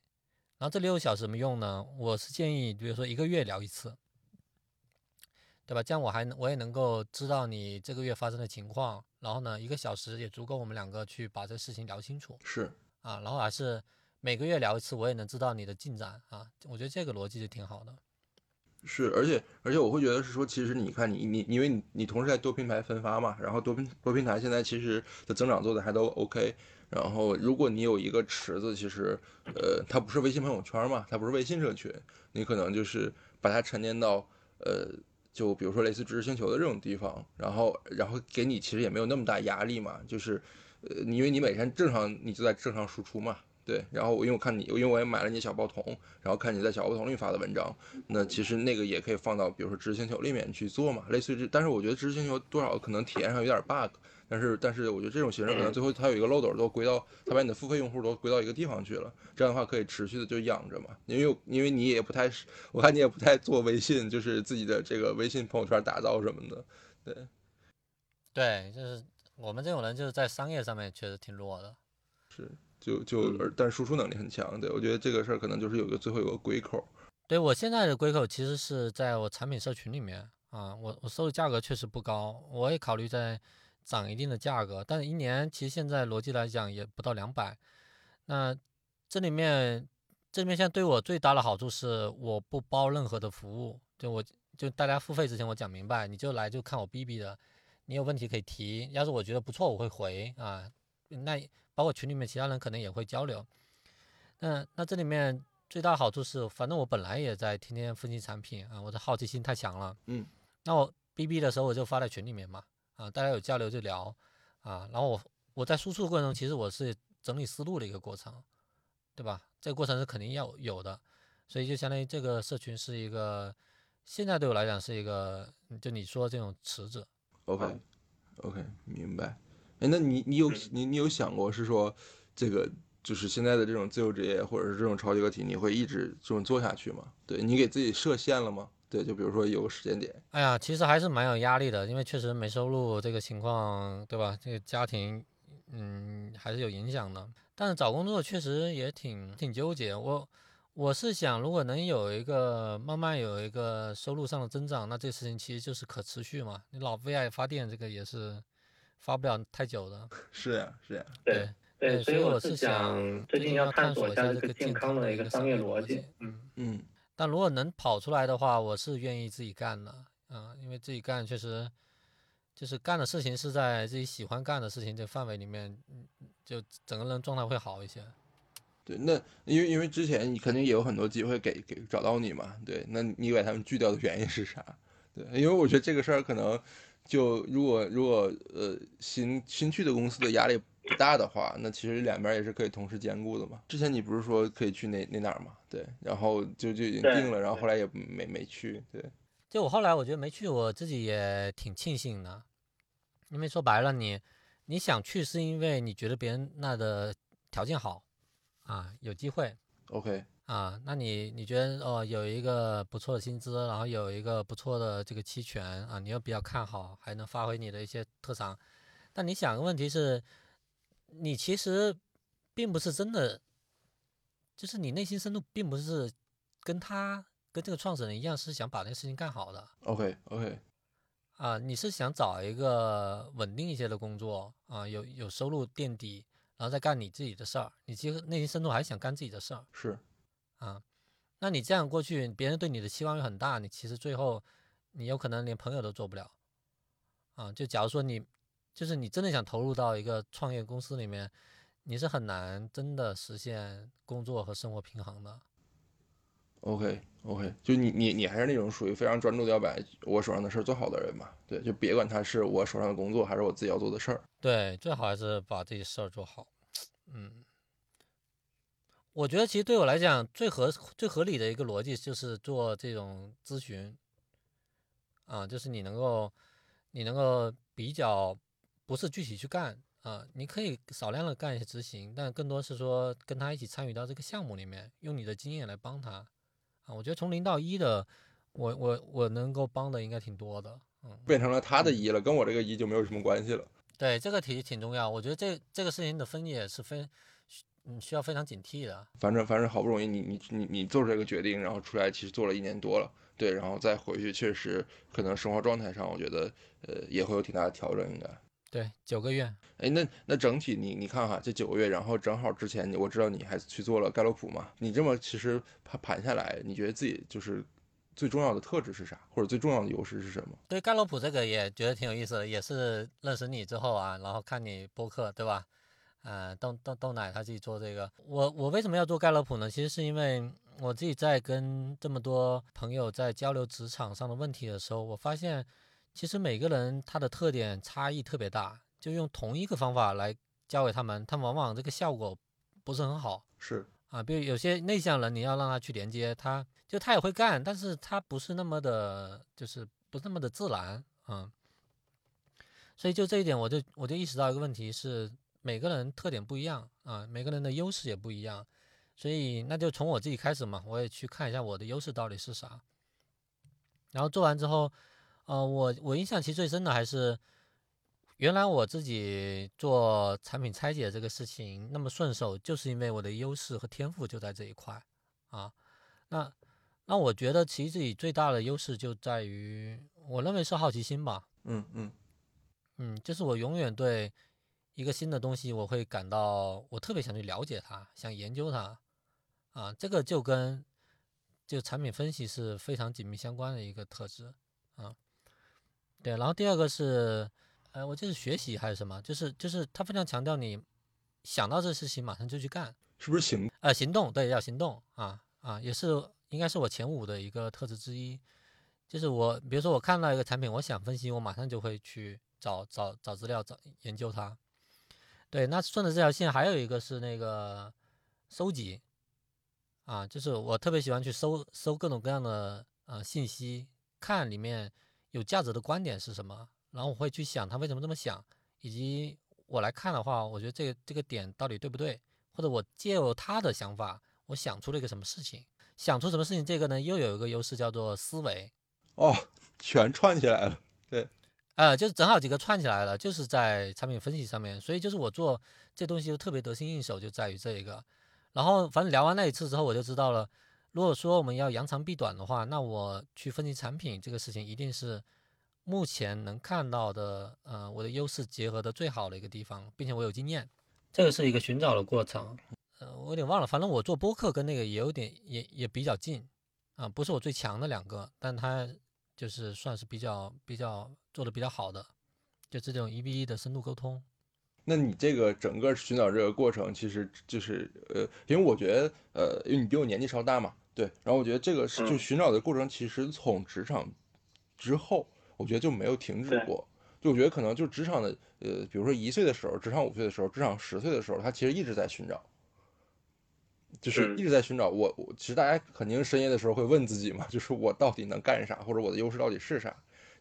[SPEAKER 2] 然后这六个小时怎么用呢？我是建议，比如说一个月聊一次，对吧？这样我还我也能够知道你这个月发生的情况。然后呢，一个小时也足够我们两个去把这个事情聊清楚。
[SPEAKER 1] 是
[SPEAKER 2] 啊，然后还是每个月聊一次，我也能知道你的进展啊。我觉得这个逻辑就挺好的。
[SPEAKER 1] 是，而且而且我会觉得是说，其实你看你你因为你你同时在多平台分发嘛，然后多平多平台现在其实的增长做的还都 OK。然后，如果你有一个池子，其实，呃，它不是微信朋友圈嘛，它不是微信社群，你可能就是把它沉淀到，呃，就比如说类似知识星球的这种地方，然后，然后给你其实也没有那么大压力嘛，就是，呃，因为你每天正常你就在正常输出嘛，对，然后我因为我看你，因为我也买了你小报童，然后看你在小报童里发的文章，那其实那个也可以放到比如说知识星球里面去做嘛，类似于这，但是我觉得知识星球多少可能体验上有点 bug。但是但是我觉得这种形式可能最后它有一个漏斗都归到它把你的付费用户都归到一个地方去了，这样的话可以持续的就养着嘛，因为因为你也不太我看你也不太做微信，就是自己的这个微信朋友圈打造什么的，对，
[SPEAKER 2] 对，就是我们这种人就是在商业上面确实挺弱的，
[SPEAKER 1] 是就就但输出能力很强，对我觉得这个事儿可能就是有个最后有个归口。
[SPEAKER 2] 对我现在的归口其实是在我产品社群里面啊，我我收的价格确实不高，我也考虑在涨一定的价格，但是一年其实现在逻辑来讲也不到两百。那这里面这里面现在对我最大的好处是我不包任何的服务，就我就大家付费之前我讲明白，你就来就看我 B B 的，你有问题可以提，要是我觉得不错我会回啊，那包括群里面其他人可能也会交流。那那这里面。最大好处是，反正我本来也在天天分析产品啊，我的好奇心太强了。
[SPEAKER 1] 嗯，
[SPEAKER 2] 那我 B B 的时候我就发在群里面嘛，啊，大家有交流就聊啊，然后我我在输出过程中，其实我是整理思路的一个过程，对吧？这个过程是肯定要有的，所以就相当于这个社群是一个，现在对我来讲是一个，就你说这种池子。
[SPEAKER 1] OK，OK，明白。哎，那你你有你你有想过是说这个？就是现在的这种自由职业，或者是这种超级个体，你会一直这种做下去吗？对你给自己设限了吗？对，就比如说有个时间点。
[SPEAKER 2] 哎呀，其实还是蛮有压力的，因为确实没收入这个情况，对吧？这个家庭，嗯，还是有影响的。但是找工作确实也挺挺纠结。我我是想，如果能有一个慢慢有一个收入上的增长，那这事情其实就是可持续嘛。你老为爱发电，这个也是发不了太久的。
[SPEAKER 1] 是呀，是呀，
[SPEAKER 3] 对。对，所以我是想最近要探索一下这个健康的一个商业逻辑。
[SPEAKER 1] 嗯嗯。
[SPEAKER 2] 但如果能跑出来的话，我是愿意自己干的。嗯，因为自己干确实就是干的事情是在自己喜欢干的事情这范围里面，就整个人状态会好一些。
[SPEAKER 1] 对，那因为因为之前你肯定也有很多机会给给找到你嘛。对，那你把他们拒掉的原因是啥？对，因为我觉得这个事儿可能就如果如果呃新新去的公司的压力。不大的话，那其实两边也是可以同时兼顾的嘛。之前你不是说可以去那那哪儿嘛？对，然后就就已经定了，然后后来也没没去。对，
[SPEAKER 2] 就我后来我觉得没去，我自己也挺庆幸的，因为说白了，你你想去是因为你觉得别人那的条件好啊，有机会。
[SPEAKER 1] OK。
[SPEAKER 2] 啊，那你你觉得哦，有一个不错的薪资，然后有一个不错的这个期权啊，你又比较看好，还能发挥你的一些特长。但你想个问题是？你其实并不是真的，就是你内心深度并不是跟他跟这个创始人一样，是想把那个事情干好的。
[SPEAKER 1] OK OK，
[SPEAKER 2] 啊，你是想找一个稳定一些的工作啊，有有收入垫底，然后再干你自己的事儿。你其实内心深度还想干自己的事儿。
[SPEAKER 1] 是，
[SPEAKER 2] 啊，那你这样过去，别人对你的期望又很大，你其实最后你有可能连朋友都做不了。啊，就假如说你。就是你真的想投入到一个创业公司里面，你是很难真的实现工作和生活平衡的。
[SPEAKER 1] OK OK，就你你你还是那种属于非常专注的要把我手上的事儿做好的人嘛？对，就别管他是我手上的工作还是我自己要做的事儿。
[SPEAKER 2] 对，最好还是把这些事儿做好。嗯，我觉得其实对我来讲最合最合理的一个逻辑就是做这种咨询。啊，就是你能够你能够比较。不是具体去干啊，你可以少量的干一些执行，但更多是说跟他一起参与到这个项目里面，用你的经验来帮他啊。我觉得从零到一的，我我我能够帮的应该挺多的，嗯，
[SPEAKER 1] 变成了他的一了，跟我这个一就没有什么关系了。
[SPEAKER 2] 对，这个题挺重要，我觉得这这个事情的分解是非嗯需要非常警惕的。
[SPEAKER 1] 反正反正好不容易你你你你做出这个决定，然后出来其实做了一年多了，对，然后再回去确实可能生活状态上，我觉得呃也会有挺大的调整，应该。
[SPEAKER 2] 对，九个月。
[SPEAKER 1] 哎，那那整体你你看哈，这九个月，然后正好之前我知道你还去做了盖洛普嘛，你这么其实盘盘下来，你觉得自己就是最重要的特质是啥，或者最重要的优势是什么？
[SPEAKER 2] 对盖洛普这个也觉得挺有意思的，也是认识你之后啊，然后看你播客，对吧？呃，豆豆豆奶他自己做这个，我我为什么要做盖洛普呢？其实是因为我自己在跟这么多朋友在交流职场上的问题的时候，我发现。其实每个人他的特点差异特别大，就用同一个方法来教给他们，他们往往这个效果不是很好。
[SPEAKER 1] 是
[SPEAKER 2] 啊，比如有些内向人，你要让他去连接，他就他也会干，但是他不是那么的，就是不那么的自然啊。所以就这一点，我就我就意识到一个问题是，每个人特点不一样啊，每个人的优势也不一样，所以那就从我自己开始嘛，我也去看一下我的优势到底是啥。然后做完之后，呃，我我印象其实最深的还是，原来我自己做产品拆解这个事情那么顺手，就是因为我的优势和天赋就在这一块啊。那那我觉得其实自己最大的优势就在于，我认为是好奇心吧。
[SPEAKER 1] 嗯嗯
[SPEAKER 2] 嗯，就是我永远对一个新的东西，我会感到我特别想去了解它，想研究它，啊，这个就跟就产品分析是非常紧密相关的一个特质啊。对，然后第二个是，呃，我就是学习还是什么，就是就是他非常强调你想到这事情马上就去干，
[SPEAKER 1] 是不是行？
[SPEAKER 2] 呃，行动，对，要行动啊啊，也是应该是我前五的一个特质之一。就是我，比如说我看到一个产品，我想分析，我马上就会去找找找资料，找研究它。对，那顺着这条线，还有一个是那个收集，啊，就是我特别喜欢去搜搜各种各样的呃信息，看里面有价值的观点是什么，然后我会去想他为什么这么想，以及我来看的话，我觉得这个这个点到底对不对，或者我借由他的想法，我想出了一个什么事情，想出什么事情，这个呢又有一个优势叫做思维。
[SPEAKER 1] 哦，全串起来了，对，
[SPEAKER 2] 呃，就是正好几个串起来了，就是在产品分析上面，所以就是我做这东西就特别得心应手，就在于这一个。然后反正聊完那一次之后，我就知道了，如果说我们要扬长避短的话，那我去分析产品这个事情，一定是目前能看到的，呃，我的优势结合的最好的一个地方，并且我有经验，这个是一个寻找的过程。呃，我有点忘了，反正我做播客跟那个也有点，也也比较近，啊，不是我最强的两个，但它。就是算是比较比较做的比较好的，就这种一比一的深度沟通。
[SPEAKER 1] 那你这个整个寻找这个过程，其实就是呃，因为我觉得呃，因为你比我年纪稍大嘛，对。然后我觉得这个是就寻找的过程，其实从职场之后，我觉得就没有停止过。就我觉得可能就职场的呃，比如说一岁的时候，职场五岁的时候，职场十岁的时候，他其实一直在寻找。就是一直在寻找我，我其实大家肯定深夜的时候会问自己嘛，就是我到底能干啥，或者我的优势到底是啥？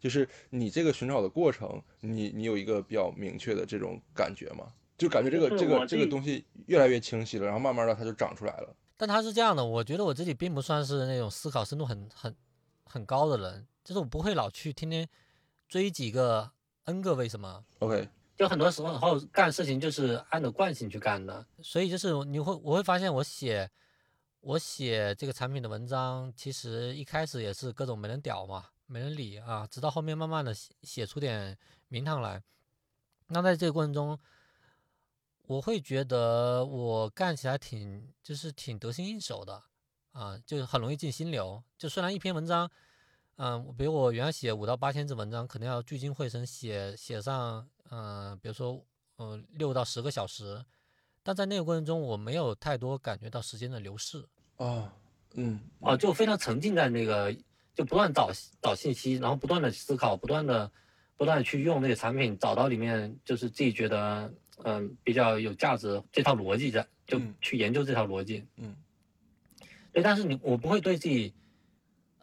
[SPEAKER 1] 就是你这个寻找的过程，你你有一个比较明确的这种感觉吗？就感觉这个这个这个东西越来越清晰了，然后慢慢的它就长出来了。
[SPEAKER 2] 但他是这样的，我觉得我自己并不算是那种思考深度很很很高的人，就是我不会老去天天追几个 n 个为什么。
[SPEAKER 1] OK。
[SPEAKER 2] 就很多时候干事情就是按照惯性去干的，所以就是你会我会发现我写我写这个产品的文章，其实一开始也是各种没人屌嘛，没人理啊，直到后面慢慢的写写出点名堂来。那在这个过程中，我会觉得我干起来挺就是挺得心应手的啊，就是很容易进心流。就虽然一篇文章。嗯，比如我原来写五到八千字文章，可能要聚精会神写写上，嗯，比如说，嗯，六到十个小时，但在那个过程中，我没有太多感觉到时间的流逝。
[SPEAKER 1] 哦，嗯，
[SPEAKER 2] 哦，就非常沉浸在那个，就不断找找信息，然后不断的思考，不断的不断的去用那个产品，找到里面就是自己觉得，嗯，比较有价值这套逻辑在，就去研究这套逻辑。
[SPEAKER 1] 嗯，
[SPEAKER 2] 对，但是你我不会对自己。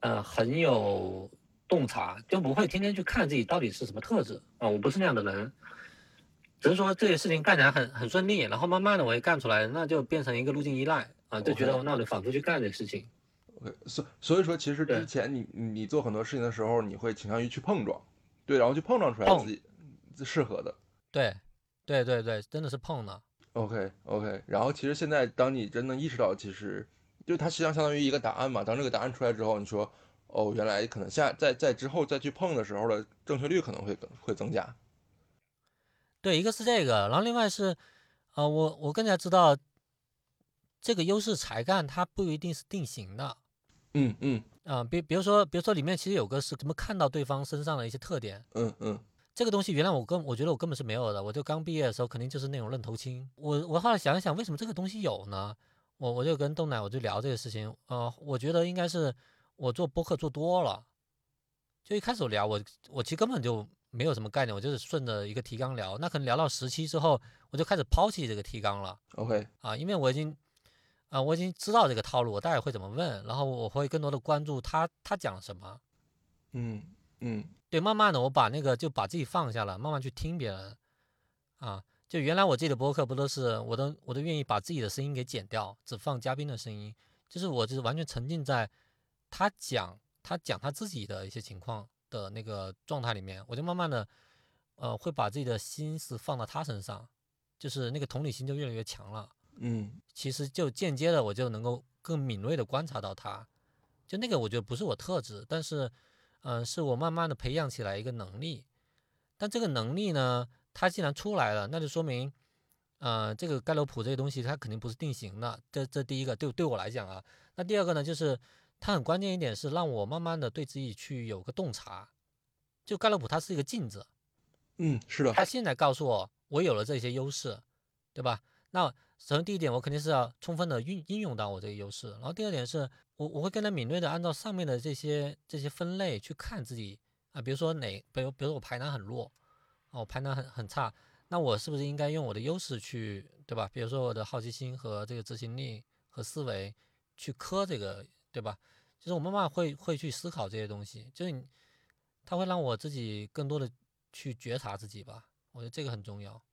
[SPEAKER 2] 呃，很有洞察，就不会天天去看自己到底是什么特质啊。我不是那样的人，只是说这些事情干起来很很顺利，然后慢慢的我也干出来，那就变成一个路径依赖啊，就觉得那我就反复去干这个事情。
[SPEAKER 1] OK，所所以说，其实之前你你做很多事情的时候，你会倾向于去碰撞，对，然后去碰撞出来自己适合的。
[SPEAKER 2] 对，对对对，真的是碰的。
[SPEAKER 1] OK OK，然后其实现在当你真的意识到，其实。就它实际上相当于一个答案嘛，当这个答案出来之后，你说，哦，原来可能下在在之后再去碰的时候的正确率可能会会增加。
[SPEAKER 2] 对，一个是这个，然后另外是，呃，我我更加知道，这个优势才干它不一定是定型的。
[SPEAKER 1] 嗯嗯。
[SPEAKER 2] 啊，比比如说比如说里面其实有个是怎么看到对方身上的一些特点。
[SPEAKER 1] 嗯嗯。
[SPEAKER 2] 这个东西原来我根我觉得我根本是没有的，我就刚毕业的时候肯定就是那种愣头青。我我后来想一想，为什么这个东西有呢？我我就跟豆奶我就聊这个事情，呃，我觉得应该是我做播客做多了，就一开始我聊我我其实根本就没有什么概念，我就是顺着一个提纲聊，那可能聊到十期之后，我就开始抛弃这个提纲了。
[SPEAKER 1] OK
[SPEAKER 2] 啊，因为我已经啊我已经知道这个套路，我大概会怎么问，然后我会更多的关注他他讲什么。
[SPEAKER 1] 嗯嗯
[SPEAKER 2] 对，慢慢的我把那个就把自己放下了，慢慢去听别人，啊，就原来我自己的播客不都是我都我都愿意把自己的声音给剪掉，只放嘉宾的声音，就是我就是完全沉浸在他讲他讲他自己的一些情况的那个状态里面，我就慢慢的呃会把自己的心思放到他身上，就是那个同理心就越来越强了。
[SPEAKER 1] 嗯
[SPEAKER 2] 其实就间接的我就能够更敏锐的观察到他，就那个我觉得不是我特质，但是，嗯、是我慢慢的培养起来一个能力。但这个能力呢，它既然出来了，那就说明，呃，这个盖洛普这个东西它肯定不是定型的。这这第一个对对我来讲啊，那第二个呢，就是它很关键一点是让我慢慢的对自己去有个洞察。就盖洛普它是一个镜子，
[SPEAKER 1] 嗯，是的，
[SPEAKER 2] 他现在告诉我，我有了这些优势，对吧？那首先第一点，我肯定是要充分的运应用到我这个优势，然后第二点是我我会更加敏锐的按照上面的这些这些分类去看自己啊，比如说哪，比如比如说我排难很弱，哦，我排难很很差，那我是不是应该用我的优势去，对吧？比如说我的好奇心和这个执行力和思维去磕这个，对吧？就是我慢慢会会去思考这些东西，就是你，它会让我自己更多的去觉察自己吧，我觉得这个很重要。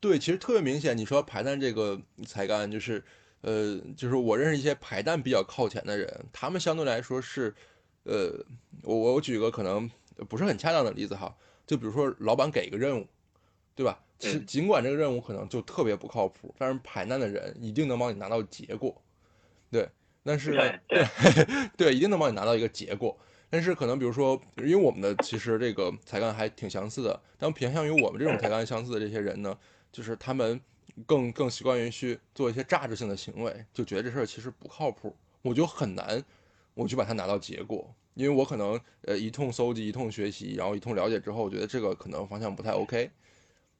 [SPEAKER 1] 对，其实特别明显。你说排弹这个才干，就是，呃，就是我认识一些排弹比较靠前的人，他们相对来说是，呃，我我举个可能不是很恰当的例子哈，就比如说老板给一个任务，对吧？其尽管这个任务可能就特别不靠谱，但是排难的人一定能帮你拿到结果，对。但是
[SPEAKER 3] 对 对，
[SPEAKER 1] 一定能帮你拿到一个结果。但是可能比如说，因为我们的其实这个才干还挺相似的，但偏向于我们这种才干相似的这些人呢，就是他们更更习惯于去做一些榨汁性的行为，就觉得这事儿其实不靠谱，我就很难我去把它拿到结果，因为我可能呃一通搜集、一通学习，然后一通了解之后，我觉得这个可能方向不太 OK，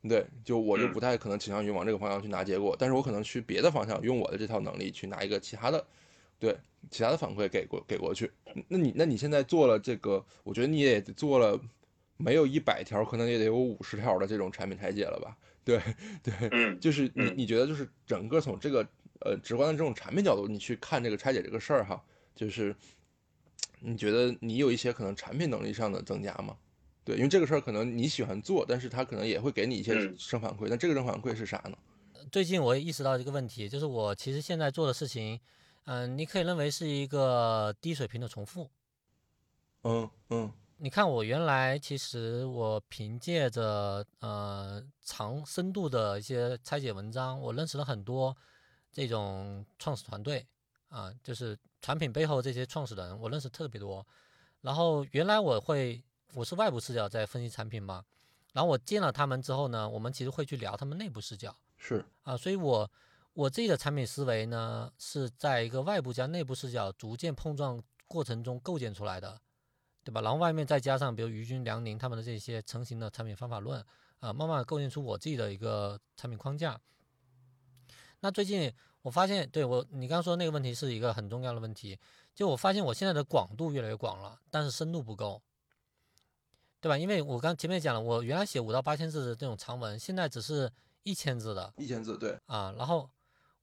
[SPEAKER 1] 对，就我就不太可能倾向于往这个方向去拿结果，但是我可能去别的方向用我的这套能力去拿一个其他的，对其他的反馈给过给过去。那你那你现在做了这个，我觉得你也做了没有一百条，可能也得有五十条的这种产品拆解了吧？对对，
[SPEAKER 3] 嗯
[SPEAKER 1] 就是你
[SPEAKER 3] 嗯
[SPEAKER 1] 你觉得就是整个从这个呃直观的这种产品角度，你去看这个拆解这个事儿哈，就是你觉得你有一些可能产品能力上的增加吗？对，因为这个事儿可能你喜欢做，但是他可能也会给你一些
[SPEAKER 3] 嗯
[SPEAKER 1] 正反馈，那这个正反馈是啥呢？
[SPEAKER 2] 最近我也意识到一个问题，就是我其实现在做的事情，嗯、你可以认为是一个低水平的重复。
[SPEAKER 1] 嗯嗯
[SPEAKER 2] 你看，我原来其实我凭借着呃长深度的一些拆解文章，我认识了很多这种创始团队啊，就是产品背后这些创始人，我认识特别多。然后原来我会我是外部视角在分析产品嘛，然后我见了他们之后呢，我们其实会去聊他们内部视角。
[SPEAKER 1] 是
[SPEAKER 2] 啊，所以我我自己的产品思维呢，是在一个外部加内部视角逐渐碰撞过程中构建出来的，对吧？然后外面再加上比如于军、梁宁他们的这些成型的产品方法论，啊，慢慢地构建出我自己的一个产品框架。那最近我发现，对我你刚刚说的那个问题是一个很重要的问题，就我发现我现在的广度越来越广了，但是深度不够。对吧？因为我刚前面讲了，我原来写五到八千字的这种长文，现在只是一千字的，
[SPEAKER 1] 一千字，对，
[SPEAKER 2] 啊，然后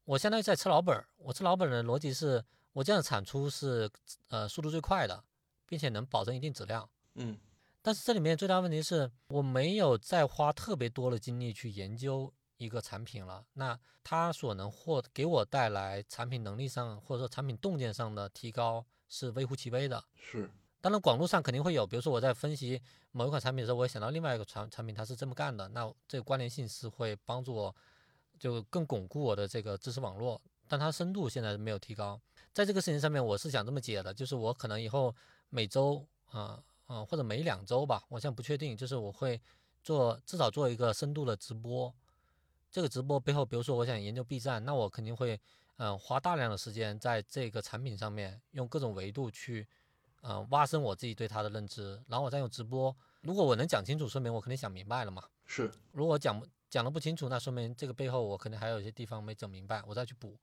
[SPEAKER 2] 我相当于在吃老本儿。我吃老本儿的逻辑是，我这样产出是呃速度最快的，并且能保证一定质量。
[SPEAKER 1] 嗯
[SPEAKER 2] 但是这里面最大的问题是我没有再花特别多的精力去研究一个产品了。那它所能获给我带来产品能力上或者说产品洞见上的提高是微乎其微的。
[SPEAKER 1] 是，
[SPEAKER 2] 当然，广度上肯定会有，比如说我在分析某一款产品的时候，我也想到另外一个产产品它是这么干的，那这个关联性是会帮助我就更巩固我的这个知识网络，但它深度现在没有提高。在这个事情上面，我是想这么解的，就是我可能以后每周啊啊、或者每两周吧，我现在不确定，就是我会做至少做一个深度的直播。这个直播背后，比如说我想研究 B 站，那我肯定会嗯、呃花大量的时间在这个产品上面，用各种维度去呃挖深我自己对它的认知，然后我再用直播。如果我能讲清楚，说明我肯定想明白了嘛。
[SPEAKER 1] 是，
[SPEAKER 2] 如果讲不讲的不清楚，那说明这个背后我可能还有一些地方没整明白，我再去补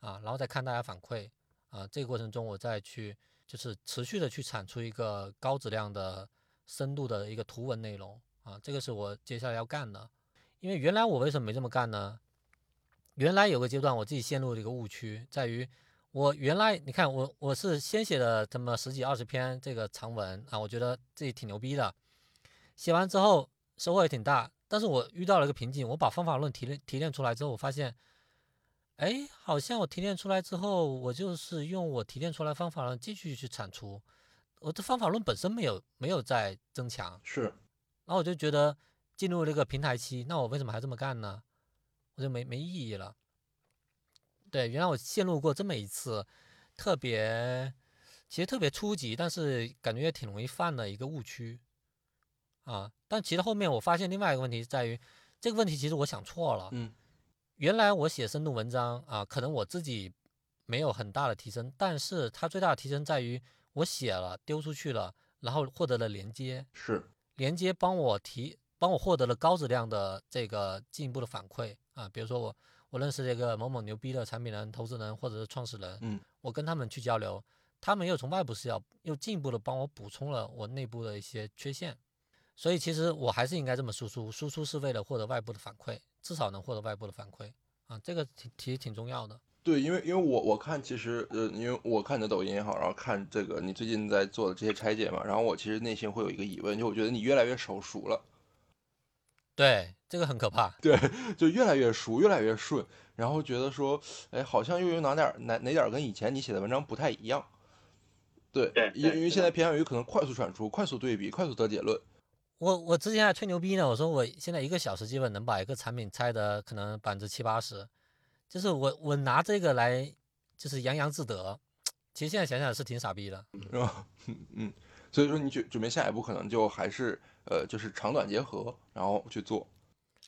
[SPEAKER 2] 啊，然后再看大家反馈啊，这个过程中我再去就是持续的去产出一个高质量的、深度的一个图文内容啊，这个是我接下来要干的。因为原来我为什么没这么干呢？原来有个阶段我自己陷入了一个误区，在于我原来你看我我是先写了这么十几二十篇这个长文啊，我觉得自己挺牛逼的，写完之后收获也挺大，但是我遇到了一个瓶颈，我把方法论提炼提炼出来之后，我发现，哎，好像我提炼出来之后，我就是用我提炼出来方法论继续去产出，我的方法论本身没有没有在增强，
[SPEAKER 1] 是，
[SPEAKER 2] 然后我就觉得进入这个平台期，那我为什么还这么干呢？我就没没意义了。对，原来我陷入过这么一次特别，其实特别初级，但是感觉也挺容易犯的一个误区啊。但其实后面我发现另外一个问题在于，这个问题其实我想错了。
[SPEAKER 1] 嗯，
[SPEAKER 2] 原来我写深度文章啊，可能我自己没有很大的提升，但是它最大的提升在于我写了丢出去了，然后获得了连接，
[SPEAKER 1] 是，
[SPEAKER 2] 连接帮我提，帮我获得了高质量的这个进一步的反馈啊，比如说我。我认识这个某某牛逼的产品人、投资人或者是创始人，
[SPEAKER 1] 嗯，
[SPEAKER 2] 我跟他们去交流，他们又从外部视角又进一步的帮我补充了我内部的一些缺陷，所以其实我还是应该这么输出，输出是为了获得外部的反馈，至少能获得外部的反馈啊，这个挺其实挺重要的。
[SPEAKER 1] 对，因为因为我我看其实呃，因为我看你的抖音也好，然后看这个你最近在做的这些拆解嘛，然后我其实内心会有一个疑问，就我觉得你越来越手熟了。
[SPEAKER 2] 对，这个很可怕。
[SPEAKER 1] 对，就越来越熟，越来越顺，然后觉得说，哎，好像又有哪点哪哪点跟以前你写的文章不太一样。对，因因为现在偏向于可能快速产出、快速对比、快速得结论。
[SPEAKER 2] 我我之前还吹牛逼呢，我说我现在一个小时基本能把一个产品拆的可能百分之七八十，就是我我拿这个来就是洋洋自得。其实现在想想是挺傻逼的，
[SPEAKER 1] 是 吧？嗯嗯，所以说你准准备下一步可能就还是。呃，就是长短结合，然后去做。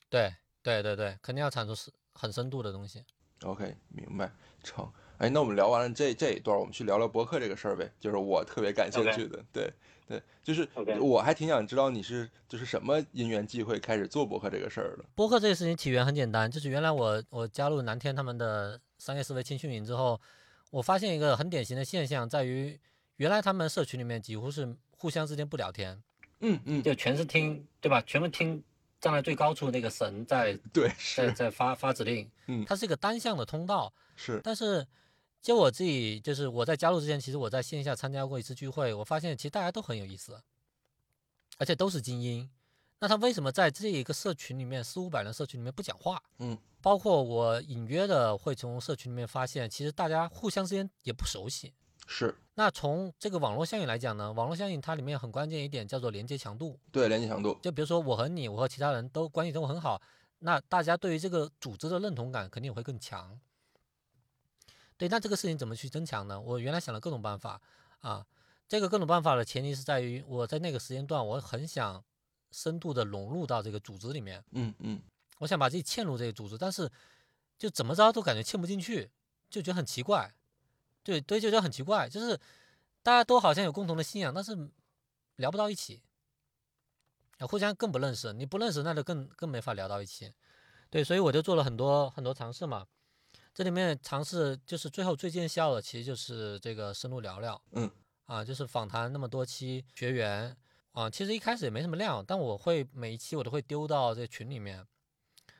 [SPEAKER 2] 对对对对，肯定要产出是很深度的东西。
[SPEAKER 1] OK，明白成。哎，那我们聊完了这这一段，我们去聊聊博客这个事儿呗，就是我特别感兴趣的。对对，就是我还挺想知道你是就是什么因缘际会开始做博客这个事儿的。
[SPEAKER 2] 博客这个事情起源很简单，就是原来我我加入南天他们的商业思维青训营之后，我发现一个很典型的现象，在于原来他们社群里面几乎是互相之间不聊天。
[SPEAKER 1] 嗯嗯，
[SPEAKER 2] 就全是听，对吧？全部听站在最高处那个神在
[SPEAKER 1] 对
[SPEAKER 2] 在在发发指令，
[SPEAKER 1] 嗯，
[SPEAKER 2] 它是一个单向的通道，
[SPEAKER 1] 是。
[SPEAKER 2] 但是就我自己，就是我在加入之前，其实我在线下参加过一次聚会，我发现其实大家都很有意思，而且都是精英。那他为什么在这一个社群里面，四五百人社群里面不讲话？
[SPEAKER 1] 嗯，
[SPEAKER 2] 包括我隐约的会从社群里面发现，其实大家互相之间也不熟悉。
[SPEAKER 1] 是，
[SPEAKER 2] 那从这个网络效应来讲呢，网络效应它里面很关键一点叫做连接强度。
[SPEAKER 1] 对，连接强度。
[SPEAKER 2] 就比如说我和你，我和其他人都关系都很好，那大家对于这个组织的认同感肯定也会更强。对，那这个事情怎么去增强呢？我原来想了各种办法啊，这个各种办法的前提是在于我在那个时间段，我很想深度的融入到这个组织里面。
[SPEAKER 1] 嗯嗯。
[SPEAKER 2] 我想把自己嵌入这个组织，但是就怎么着都感觉嵌不进去，就觉得很奇怪。对对，就觉得很奇怪，就是大家都好像有共同的信仰，但是聊不到一起，互相更不认识。你不认识，那就更更没法聊到一起。对，所以我就做了很多很多尝试嘛。这里面尝试就是最后最见效的，其实就是这个深入聊聊。
[SPEAKER 1] 嗯，
[SPEAKER 2] 啊，就是访谈那么多期学员啊，其实一开始也没什么量，但我会每一期我都会丢到这群里面。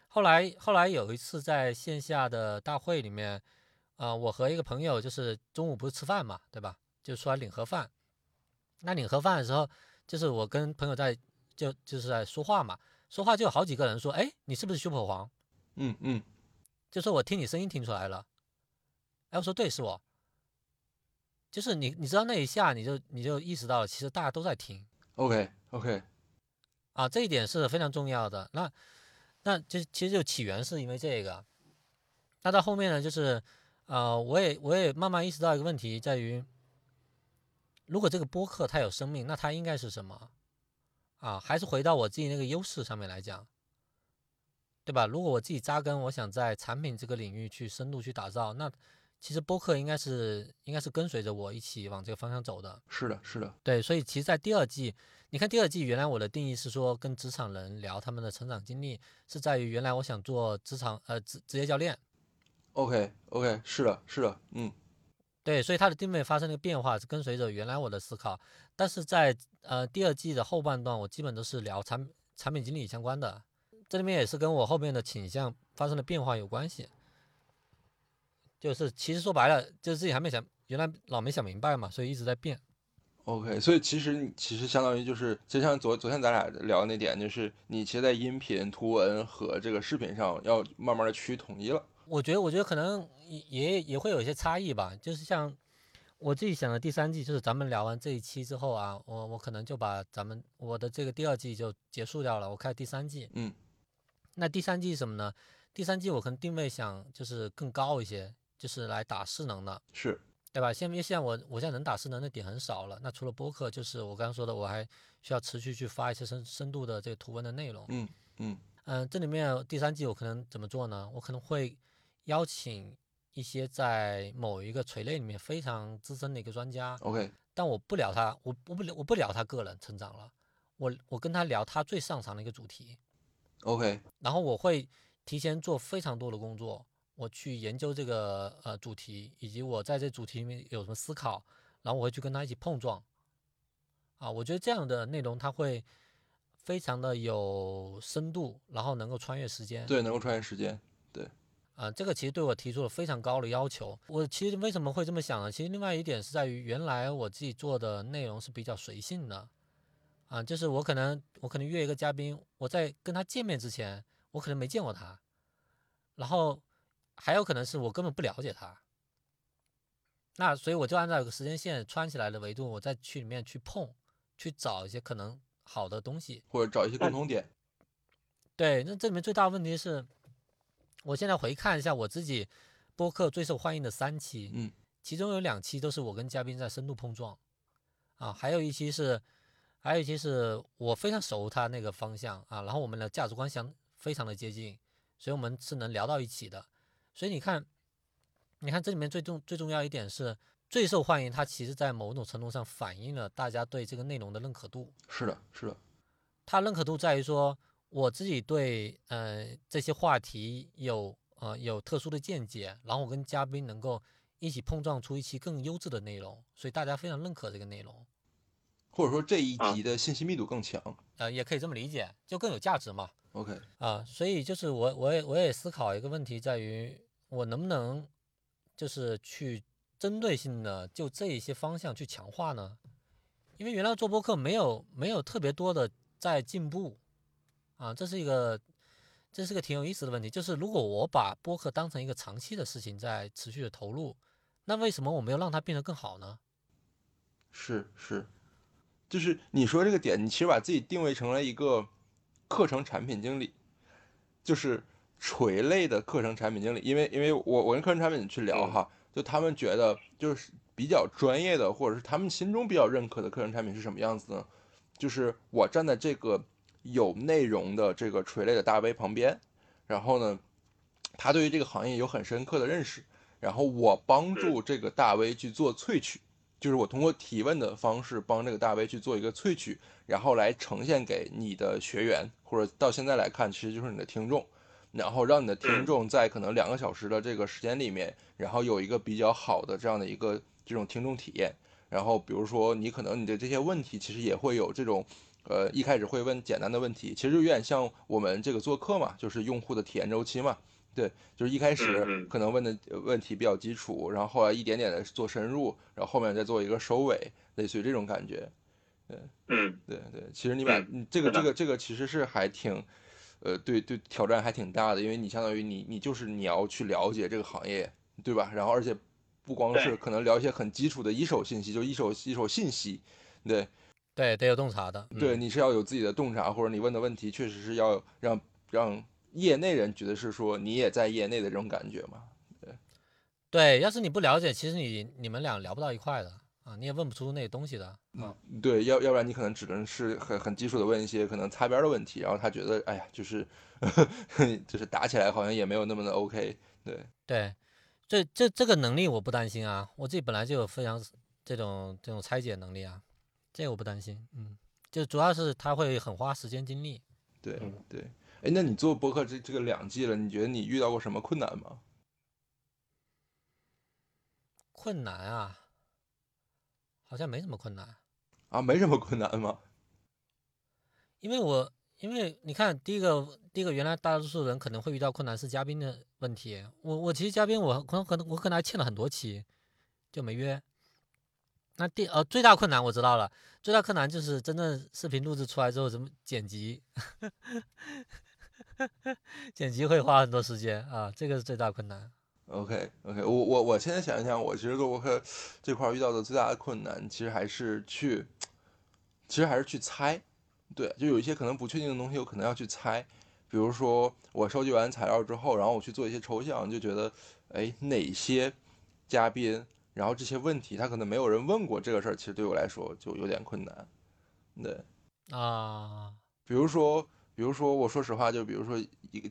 [SPEAKER 2] 后来后来有一次在线下的大会里面。啊，我和一个朋友就是中午不是吃饭嘛，对吧？就出来领盒饭。那领盒饭的时候，就是我跟朋友在就就是在说话嘛，说话就有好几个人说：“哎，你是不是修破黄？”
[SPEAKER 1] 嗯嗯，
[SPEAKER 2] 就说我听你声音听出来了。哎，我说对，是我。就是你，你知道那一下你就你就意识到了，其实大家都在听。
[SPEAKER 1] OK OK，
[SPEAKER 2] 啊，这一点是非常重要的。那那就其实就起源是因为这个。那到后面呢，就是。啊，我也我也慢慢意识到一个问题，在于，如果这个播客它有生命，那它应该是什么？啊，还是回到我自己那个优势上面来讲，对吧？如果我自己扎根，我想在产品这个领域去深度去打造，那其实播客应该是应该是跟随着我一起往这个方向走的。
[SPEAKER 1] 是的，是的，
[SPEAKER 2] 对。所以其实，在第二季，你看第二季，原来我的定义是说跟职场人聊他们的成长经历，是在于原来我想做职场呃职职业教练。
[SPEAKER 1] OK，OK，是的，是的，嗯，
[SPEAKER 2] 对，所以它的定位发生了变化，是跟随着原来我的思考，但是在呃第二季的后半段，我基本都是聊产产品经理相关的，这里面也是跟我后面的倾向发生了变化有关系。就是其实说白了，就是自己还没想，原来老没想明白嘛，所以一直在变。
[SPEAKER 1] OK，所以其实你其实相当于就是，就像昨昨天咱俩聊的那点，就是你其实，在音频、图文和这个视频上要慢慢的趋于统一了。
[SPEAKER 2] 我觉得，我觉得可能也也也会有一些差异吧。就是像我自己想的第三季，就是咱们聊完这一期之后啊，我我可能就把咱们我的这个第二季就结束掉了，我开第三季。
[SPEAKER 1] 嗯，
[SPEAKER 2] 那第三季是什么呢？第三季我可能定位想就是更高一些，就是来打势能的。
[SPEAKER 1] 是，
[SPEAKER 2] 对吧？现因为现在我我现在能打势能的点很少了，那除了播客，就是我刚刚说的，我还需要持续去发一些深深度的这个图文的内容。
[SPEAKER 1] 嗯嗯
[SPEAKER 2] 嗯，这里面第三季我可能怎么做呢？我可能会邀请一些在某一个垂类里面非常资深的一个专家
[SPEAKER 1] ，，OK，
[SPEAKER 2] 但我不聊他，我我不聊我不聊他个人成长了，我我跟他聊他最擅长的一个主题，
[SPEAKER 1] OK，
[SPEAKER 2] 然后我会提前做非常多的工作，我去研究这个呃主题，以及我在这主题里面有什么思考，然后我会去跟他一起碰撞。啊，我觉得这样的内容它会非常的有深度，然后能够穿越时间。
[SPEAKER 1] 对，能够穿越时间。
[SPEAKER 2] 对啊、这个其实对我提出了非常高的要求。我其实为什么会这么想呢？其实另外一点是在于，原来我自己做的内容是比较随性的，啊，就是我可能我可能约一个嘉宾，我在跟他见面之前，我可能没见过他，然后还有可能是我根本不了解他。那所以我就按照一个时间线穿起来的维度，我再去里面去碰，去找一些可能好的东西。
[SPEAKER 1] 或者找一些共同点。
[SPEAKER 2] 对，那这里面最大的问题是，我现在回看一下我自己播客最受欢迎的三期，
[SPEAKER 1] 嗯，
[SPEAKER 2] 其中有两期都是我跟嘉宾在深度碰撞，啊，还有一期是，还有一期是我非常熟他那个方向啊，然后我们的价值观相非常的接近，所以我们是能聊到一起的。所以你看，你看这里面最重最重要一点是最受欢迎，它其实在某种程度上反映了大家对这个内容的认可度。
[SPEAKER 1] 是的，是的，
[SPEAKER 2] 它认可度在于说，我自己对呃这些话题有呃有特殊的见解，然后我跟嘉宾能够一起碰撞出一期更优质的内容，所以大家非常认可这个内容。
[SPEAKER 1] 或者说这一
[SPEAKER 3] 啊
[SPEAKER 1] 集的信息密度更强。
[SPEAKER 2] 呃，也可以这么理解，就更有价值嘛。
[SPEAKER 1] OK，
[SPEAKER 2] 啊，所以就是我我也我也思考一个问题，在于我能不能就是去针对性的就这一些方向去强化呢？因为原来做播客没有没有特别多的在进步啊，这是一个这是个挺有意思的问题。就是如果我把播客当成一个长期的事情在持续的投入，那为什么我没有让它变得更好呢？
[SPEAKER 1] 是是，就是你说这个点，你其实把自己定位成了一个课程产品经理，就是垂类的课程产品经理。因为因为我我跟课程产品去聊哈，就他们觉得就是比较专业的，或者是他们心中比较认可的课程产品是什么样子呢？就是我站在这个有内容的这个垂类的大 V 旁边，然后呢，他对于这个行业有很深刻的认识，然后我帮助这个大 V 去做萃取。就是我通过提问的方式帮这个大 V 去做一个萃取，然后来呈现给你的学员，或者到现在来看，其实就是你的听众，然后让你的听众在可能两个小时的这个时间里面，然后有一个比较好的这样的一个这种听众体验。然后比如说你可能你的这些问题其实也会有这种，呃，一开始会问简单的问题，其实就有点像我们这个做客嘛，就是用户的体验周期嘛。对，就是一开始可能问的呃问题比较基础，然后后来一点点的做深入，然后后面再做一个收尾，类似于这种感觉。
[SPEAKER 3] 嗯，
[SPEAKER 1] 对对，其实你把
[SPEAKER 3] 嗯
[SPEAKER 1] 你这个这个这个其实是还挺，呃，对对，挑战还挺大的，因为你相当于你你就是你要去了解这个行业，对吧？然后而且不光是可能聊一些很基础的一手信息，就一手一手信息，对
[SPEAKER 2] 对，得有洞察的。
[SPEAKER 1] 对，
[SPEAKER 2] 嗯
[SPEAKER 1] 你是要有自己的洞察，或者你问的问题确实是要让让业内人觉得是说你也在业内的这种感觉嘛。
[SPEAKER 2] 对，对要是你不了解，其实你你们俩聊不到一块的啊，你也问不出那些东西的。啊，
[SPEAKER 1] 对，要要不然你可能只能是很很基础的问一些可能擦边儿的问题，然后他觉得哎呀，就是 就是打起来好像也没有那么的 OK，对。
[SPEAKER 2] 对，这这这个能力我不担心啊，我自己本来就有非常这种这种拆解能力啊，这个我不担心。嗯，就主要是他会很花时间精力。
[SPEAKER 1] 对
[SPEAKER 3] 嗯
[SPEAKER 1] 对，哎，那你做播客这这个两季了，你觉得你遇到过什么困难吗？
[SPEAKER 2] 困难啊，好像没什么困难，
[SPEAKER 1] 啊，没什么困难吗？
[SPEAKER 2] 因为我因为你看，第一个，第一个，原来大多数人可能会遇到困难是嘉宾的问题。我我其实嘉宾我可能可能我可能还欠了很多期，就没约。那第呃最大困难我知道了，最大困难就是真正视频录制出来之后怎么剪辑，剪辑会花很多时间啊，这个是最大困难。
[SPEAKER 1] OK OK，我我我现在想一想，我其实做博客这块遇到的最大的困难，其实还是去，其实还是去猜，对，就有一些可能不确定的东西，我可能要去猜。比如说我收集完材料之后，然后我去做一些抽象，就觉得，哎，哪些嘉宾，然后这些问题他可能没有人问过这个事儿，其实对我来说就有点困难，对，
[SPEAKER 2] 啊，
[SPEAKER 1] 比如说，比如说，我说实话，就比如说一个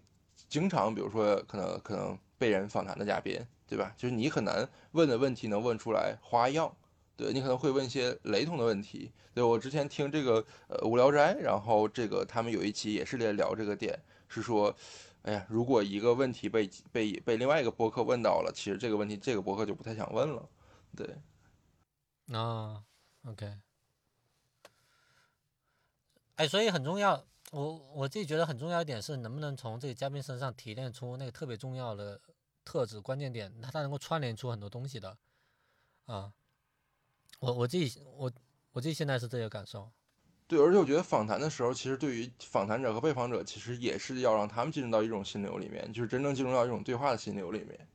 [SPEAKER 1] 经常，比如说可能可能。被人访谈的嘉宾，对吧？就是你很难问的问题能问出来花样，对你可能会问一些雷同的问题。对我之前听这个呃无聊斋，然后这个他们有一期也是在聊这个点，是说，哎呀，如果一个问题被被被另外一个博客问到了，其实这个问题这个博客就不太想问了，对。
[SPEAKER 2] 啊，OK。哎，所以很重要，我我自己觉得很重要一点是，能不能从这个嘉宾身上提炼出那个特别重要的。特质关键点，它它能够串联出很多东西的，啊，我我自己我我自己现在是这个感受，
[SPEAKER 1] 对，而且我觉得访谈的时候，其实对于访谈者和被访者，其实也是要让他们进入到一种心流里面，就是真正进入到一种对话的心流里面，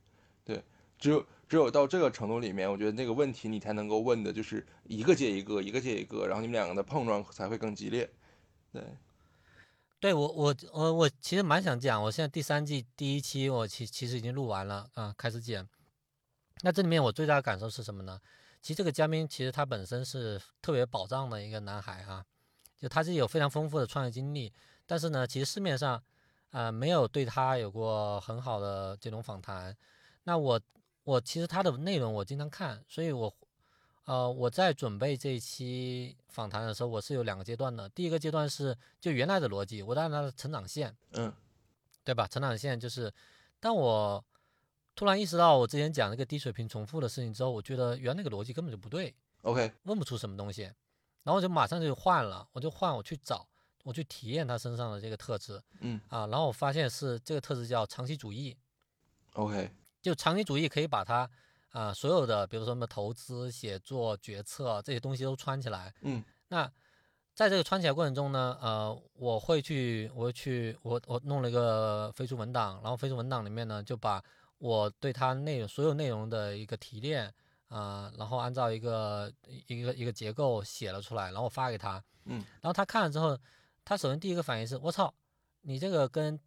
[SPEAKER 1] 对，只有只有到这个程度里面，我觉得那个问题你才能够问的，就是一个接一个，一个接一个，然后你们两个的碰撞才会更激烈，对。
[SPEAKER 2] 对我我我我其实蛮想讲，我现在第三季第一期我其其实已经录完了啊，开始剪。那这里面我最大的感受是什么呢？其实这个嘉宾其实他本身是特别宝藏的一个男孩啊，就他是有非常丰富的创业经历，但是呢，其实市面上啊没有对他有过很好的这种访谈。那我我其实他的内容我经常看，所以我。呃，我在准备这一期访谈的时候，我是有两个阶段的。第一个阶段是就原来的逻辑，我按他的成长线，
[SPEAKER 1] 嗯，
[SPEAKER 2] 对吧？成长线就是，当我突然意识到我之前讲那个低水平重复的事情之后，我觉得原来那个逻辑根本就不对
[SPEAKER 1] ，OK，
[SPEAKER 2] 问不出什么东西，然后我就马上就换了，我就换我去找，我去体验他身上的这个特质，
[SPEAKER 1] 嗯。
[SPEAKER 2] 啊，然后我发现是这个特质叫长期主义
[SPEAKER 1] ，OK，
[SPEAKER 2] 就长期主义可以把它。啊，所有的，比如说什么投资、写作、决策这些东西都穿起来。
[SPEAKER 1] 嗯，
[SPEAKER 2] 那在这个穿起来过程中呢，呃，我会去，我会去，我我弄了一个飞书文档，然后飞书文档里面呢，就把我对它内容所有内容的一个提炼啊，然后按照一个一个一个结构写了出来，然后发给他。
[SPEAKER 1] 嗯，
[SPEAKER 2] 然后他看了之后，他首先第一个反应是：我操，你这个跟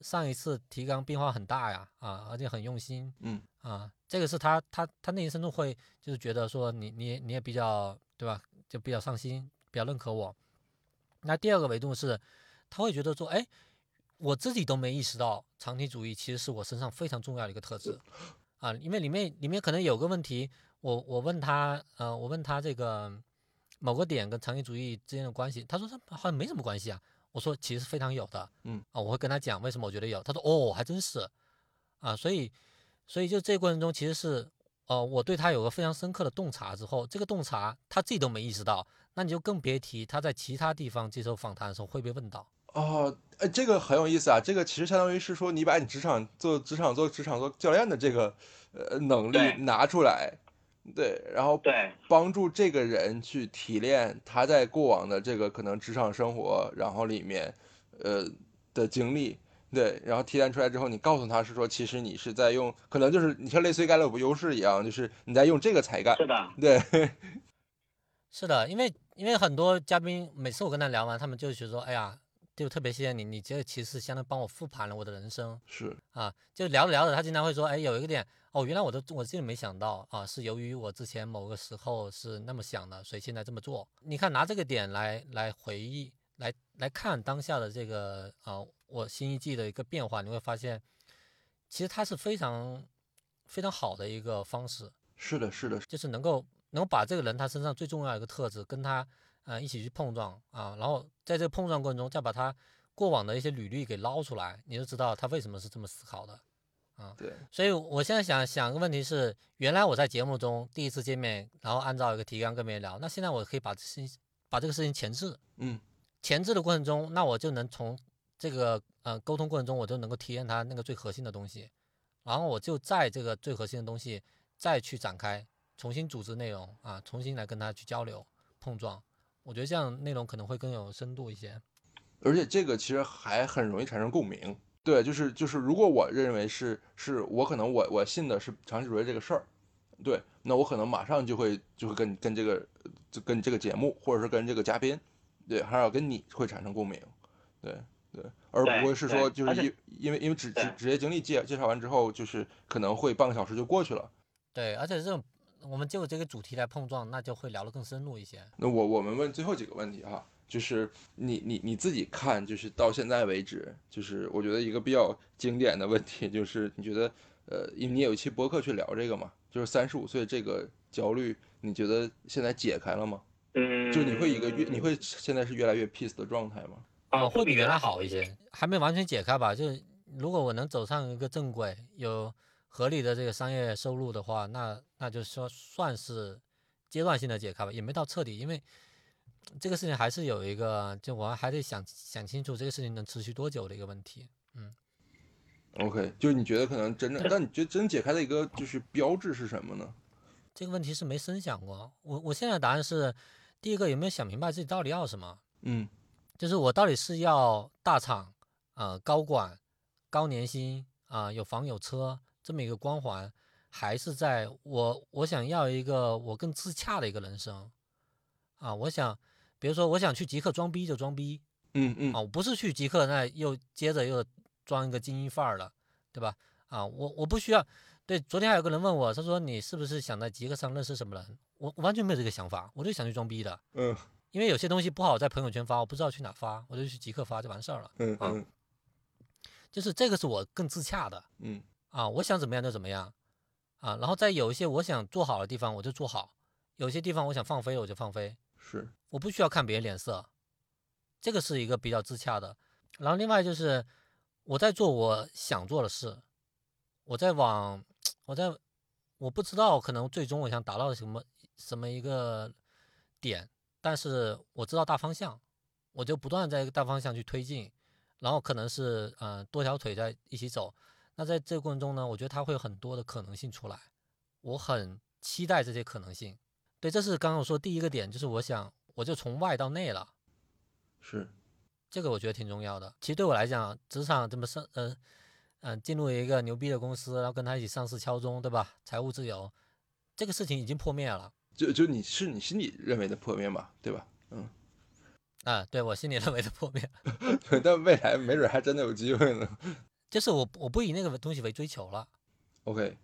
[SPEAKER 2] 上一次提纲变化很大呀，啊，而且很用心。
[SPEAKER 1] 嗯。
[SPEAKER 2] 啊，这个是他他他内心深处会就是觉得说你你你也比较对吧，就比较上心，比较认可我。那第二个维度是，他会觉得说，哎，我自己都没意识到长期主义其实是我身上非常重要的一个特质啊，因为里面里面可能有个问题，我我问他，呃，我问他这个某个点跟长期主义之间的关系，他说他好像没什么关系啊。我说其实非常有的，
[SPEAKER 1] 嗯
[SPEAKER 2] 啊，我会跟他讲为什么我觉得有，他说哦，还真是啊，所以。所以就这个过程中，其实是，呃，我对他有个非常深刻的洞察之后，这个洞察他自己都没意识到，那你就更别提他在其他地方接受访谈的时候会被问到。
[SPEAKER 1] 哦，哎，这个很有意思啊，这个其实相当于是说你把你职场做职场做职场做教练的这个呃能力拿出来，对，然后
[SPEAKER 3] 对
[SPEAKER 1] 帮助这个人去提炼他在过往的这个可能职场生活，然后里面呃的经历。对，然后提炼出来之后，你告诉他是说，其实你是在用，可能就是你像类似于盖洛普优势一样，就是你在用这个才干。
[SPEAKER 3] 是的，
[SPEAKER 1] 对，
[SPEAKER 2] 是的，因为因为很多嘉宾每次我跟他聊完，他们就觉得说，哎呀，就特别谢谢你，你这个其实相当于帮我复盘了我的人生。
[SPEAKER 1] 是
[SPEAKER 2] 啊，就聊着聊着，他经常会说，哎，有一个点，哦，原来我都我自己没想到啊，是由于我之前某个时候是那么想的，所以现在这么做。你看，拿这个点来来回忆，来来看当下的这个啊。我新一季的一个变化，你会发现，其实它是非常非常好的一个方式。
[SPEAKER 1] 是的，是的，
[SPEAKER 2] 就是能够能够把这个人他身上最重要的一个特质跟他呃一起去碰撞啊，然后在这个碰撞过程中再把他过往的一些履历给捞出来，你就知道他为什么是这么思考的啊。
[SPEAKER 1] 对。
[SPEAKER 2] 所以我现在想想个问题是，原来我在节目中第一次见面，然后按照一个提纲跟别人聊，那现在我可以把事情把这个事情前置。
[SPEAKER 1] 嗯。
[SPEAKER 2] 前置的过程中，那我就能从这个呃沟通过程中，我就能够体验他那个最核心的东西，然后我就在这个最核心的东西再去展开，重新组织内容啊，重新来跟他去交流碰撞。我觉得这样内容可能会更有深度一些。
[SPEAKER 1] 而且这个其实还很容易产生共鸣。对，就是就是，如果我认为是是我可能我我信的是长期主义这个事儿，对，那我可能马上就会就会跟跟这个就跟这个节目或者是跟这个嘉宾，对，还要跟你会产生共鸣，对对，而不会是说就是因因为因为职职职业经历介介绍完之后，就是可能会半个小时就过去了。
[SPEAKER 2] 对，而且这种我们就这个主题来碰撞，那就会聊得更深入一些。
[SPEAKER 1] 那我我们问最后几个问题哈。就是你你你自己看，就是到现在为止，就是我觉得一个比较经典的问题，就是你觉得，呃，因为你有一期博客去聊这个嘛，就是三十五岁这个焦虑，你觉得现在解开了吗？
[SPEAKER 3] 嗯，
[SPEAKER 1] 就你会一个越你会现在是越来越 peace 的状态吗？
[SPEAKER 2] 啊，会比原来好一些，还没完全解开吧？就是如果我能走上一个正轨，有合理的这个商业收入的话，那那就说算是阶段性的解开吧，也没到彻底，因为。这个事情还是有一个，就我还得想想清楚这个事情能持续多久的一个问题。嗯
[SPEAKER 1] ，OK，就是你觉得可能真正，但你觉得真解开的一个就是标志是什么呢？
[SPEAKER 2] 这个问题是没深想过。我我现在的答案是，第一个有没有想明白自己到底要什么？
[SPEAKER 1] 嗯，
[SPEAKER 2] 就是我到底是要大厂啊高管高年薪啊有房有车这么一个光环，还是在我我想要一个我更自洽的一个人生啊？我想。比如说，我想去极客装逼就装逼，
[SPEAKER 1] 嗯嗯
[SPEAKER 2] 啊，我不是去极客那又接着又装一个精英范儿了，对吧？啊，我我不需要。对，昨天还有个人问我，他说你是不是想在极客上认识什么人？我完全没有这个想法，我就想去装逼的。
[SPEAKER 1] 嗯，
[SPEAKER 2] 因为有些东西不好在朋友圈发，我不知道去哪发，我就去极客发就完事儿了。
[SPEAKER 1] 嗯嗯，
[SPEAKER 2] 就是这个是我更自洽的。
[SPEAKER 1] 嗯
[SPEAKER 2] 啊，我想怎么样就怎么样啊，然后在有一些我想做好的地方我就做好，有些地方我想放飞我就放飞。
[SPEAKER 1] 是。
[SPEAKER 2] 我不需要看别人脸色，这个是一个比较自洽的。然后另外就是我在做我想做的事，我在往我在我不知道可能最终我想达到什么什么一个点，但是我知道大方向，我就不断在一个大方向去推进。然后可能是嗯多条腿在一起走。那在这个过程中呢，我觉得它会有很多的可能性出来，我很期待这些可能性。对，这是刚刚我说第一个点，就是我想。我就从外到内了，
[SPEAKER 1] 是，
[SPEAKER 2] 这个我觉得挺重要的。其实对我来讲，职场这么上，呃，嗯，进入一个牛逼的公司，然后跟他一起上市敲钟，对吧？财务自由，这个事情已经破灭了。
[SPEAKER 1] 就就你是你心里认为的破灭嘛，对吧？嗯，
[SPEAKER 2] 啊，对我心里认为的破灭。
[SPEAKER 1] 但未来没准还真的有机会呢。
[SPEAKER 2] 就是我我不以那个东西为追求了。
[SPEAKER 1] OK。